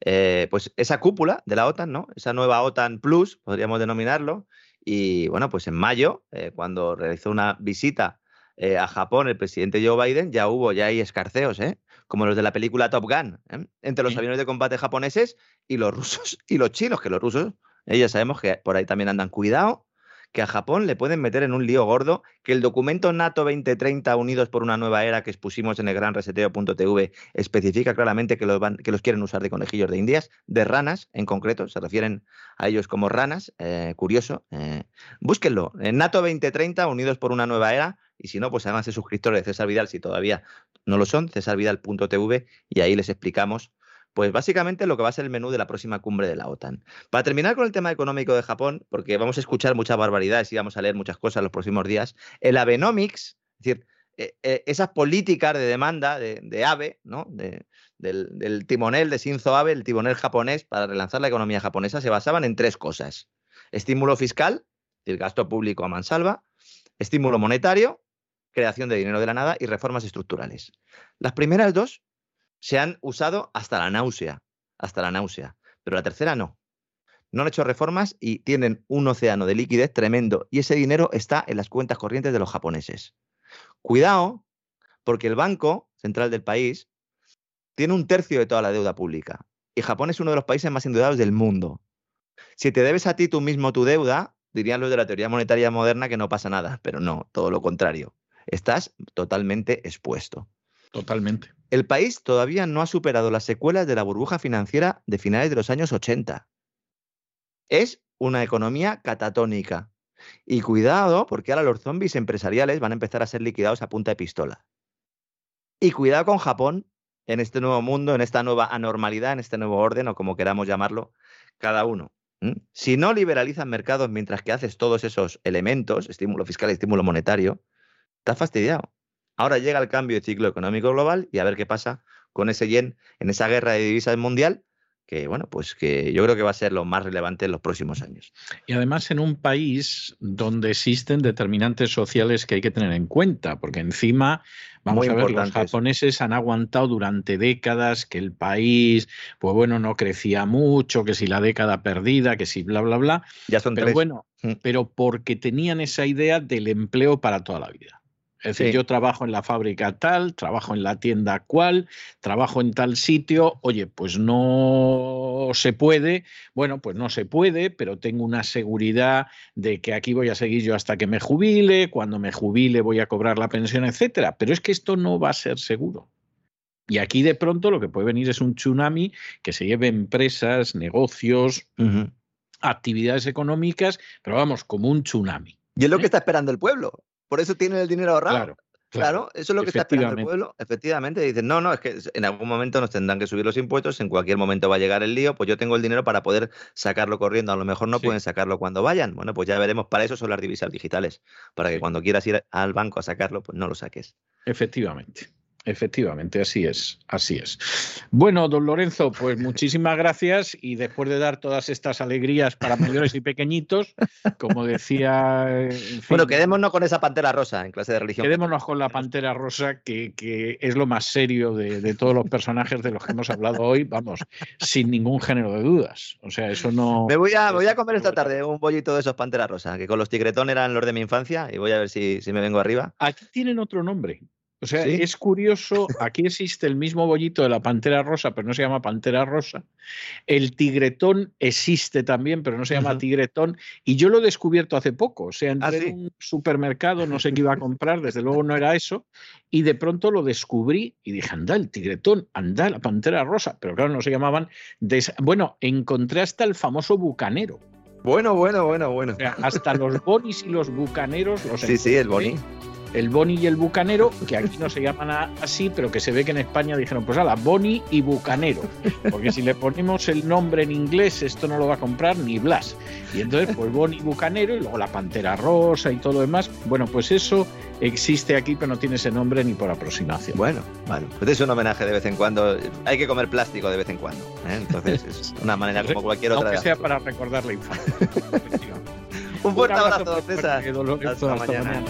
eh, pues esa cúpula de la OTAN, ¿no? Esa nueva OTAN Plus, podríamos denominarlo. Y bueno, pues en mayo, eh, cuando realizó una visita a Japón el presidente Joe Biden, ya hubo, ya hay escarceos, ¿eh? como los de la película Top Gun, ¿eh? entre los aviones de combate japoneses y los rusos y los chinos, que los rusos, ellos sabemos que por ahí también andan cuidado, que a Japón le pueden meter en un lío gordo, que el documento NATO 2030 Unidos por una nueva era que expusimos en el gran reseteo.tv especifica claramente que los, que los quieren usar de conejillos de indias, de ranas en concreto, se refieren a ellos como ranas, eh, curioso. Eh, búsquenlo, en NATO 2030 Unidos por una nueva era, y si no, pues además de suscriptores de César Vidal, si todavía no lo son, cesarvidal.tv, y ahí les explicamos pues básicamente lo que va a ser el menú de la próxima cumbre de la OTAN. Para terminar con el tema económico de Japón, porque vamos a escuchar muchas barbaridades y vamos a leer muchas cosas los próximos días, el Abenomics, es decir, eh, eh, esas políticas de demanda de, Abe, ¿no? del, timonel de Shinzo Abe, el timonel japonés para relanzar la economía japonesa, se basaban en tres cosas. Estímulo fiscal, el gasto público a mansalva, estímulo monetario, creación de dinero de la nada y reformas estructurales. Las primeras dos se han usado hasta la náusea, hasta la náusea, pero la tercera no. No han hecho reformas y tienen un océano de liquidez tremendo y ese dinero está en las cuentas corrientes de los japoneses. Cuidado, porque el Banco Central del país tiene un tercio de toda la deuda pública y Japón es uno de los países más endeudados del mundo. Si te debes a ti tú mismo tu deuda, dirían los de la teoría monetaria moderna que no pasa nada, pero no, todo lo contrario. Estás totalmente expuesto. Totalmente. El país todavía no ha superado las secuelas de la burbuja financiera de finales de los años 80. Es una economía catatónica. Y cuidado, porque ahora los zombies empresariales van a empezar a ser liquidados a punta de pistola. Y cuidado con Japón en este nuevo mundo, en esta nueva anormalidad, en este nuevo orden, o como queramos llamarlo, cada uno. Si no liberalizas mercados mientras que haces todos esos elementos, estímulo fiscal estímulo monetario, estás fastidiado. Ahora llega el cambio de ciclo económico global y a ver qué pasa con ese yen en esa guerra de divisas mundial que bueno, pues que yo creo que va a ser lo más relevante en los próximos años. Y además en un país donde existen determinantes sociales que hay que tener en cuenta, porque encima, vamos a ver, los japoneses han aguantado durante décadas que el país, pues bueno, no crecía mucho, que si la década perdida, que si bla, bla, bla. Ya son pero bueno, mm. pero porque tenían esa idea del empleo para toda la vida. Es decir, yo trabajo en la fábrica tal, trabajo en la tienda cual, trabajo en tal sitio, oye, pues no se puede, bueno, pues no se puede, pero tengo una seguridad de que aquí voy a seguir yo hasta que me jubile, cuando me jubile voy a cobrar la pensión, etcétera. Pero es que esto no va a ser seguro. Y aquí de pronto lo que puede venir es un tsunami que se lleve empresas, negocios, actividades económicas, pero vamos, como un tsunami. Y es lo que ¿eh? está esperando el pueblo. Por eso tienen el dinero ahorrado. Claro. eso es lo que está esperando el pueblo. Efectivamente, dicen, no, no, es que en algún momento nos tendrán que subir los impuestos, en cualquier momento va a llegar el lío, pues yo tengo el dinero para poder sacarlo corriendo. A lo mejor no pueden sacarlo cuando vayan. Bueno, pues ya veremos. Para eso son las divisas digitales, para que cuando quieras ir al banco a sacarlo, pues no lo saques. Efectivamente. Efectivamente, así es, así es. Bueno, don Lorenzo, pues muchísimas gracias y después de dar todas estas alegrías para mayores y pequeñitos, como decía... bueno, quedémonos con esa pantera rosa en clase de religión. Quedémonos con la pantera rosa, que, es lo más serio de, todos los personajes de los que hemos hablado hoy, vamos, sin ningún género de dudas. O sea, eso no... Me voy a, voy a comer esta tarde un bollito de esos pantera rosa, que con los tigretón eran los de mi infancia y voy a ver si, si me vengo arriba. Aquí tienen otro nombre. O sea, es curioso, aquí existe el mismo bollito de la pantera rosa, pero no se llama pantera rosa. El tigretón existe también, pero no se llama tigretón. Y yo lo he descubierto hace poco. O sea, entré ah, en un supermercado, no sé qué iba a comprar, desde luego no era eso. Y de pronto lo descubrí y dije, anda, el tigretón, anda, la pantera rosa. Pero claro, no se llamaban. Bueno, encontré hasta el famoso bucanero. Bueno, bueno, bueno, bueno. hasta los bonis y los bucaneros los Sí, sí, el boni el Boni y el Bucanero, que aquí no se llaman así, pero que se ve que en España dijeron, pues ala, Boni y Bucanero, porque si le ponemos el nombre en inglés, esto no lo va a comprar ni Blas. Y entonces, pues Boni y Bucanero, y luego la Pantera Rosa y todo lo demás, bueno, pues eso existe aquí, pero no tiene ese nombre ni por aproximación. Bueno, bueno, pues es un homenaje de vez en cuando. Hay que comer plástico de vez en cuando. ¿eh? Entonces, es <laughs> una manera como cualquier otra. Aunque sea para recordar la infancia. <laughs> un fuerte abrazo, César. Hasta, mañana.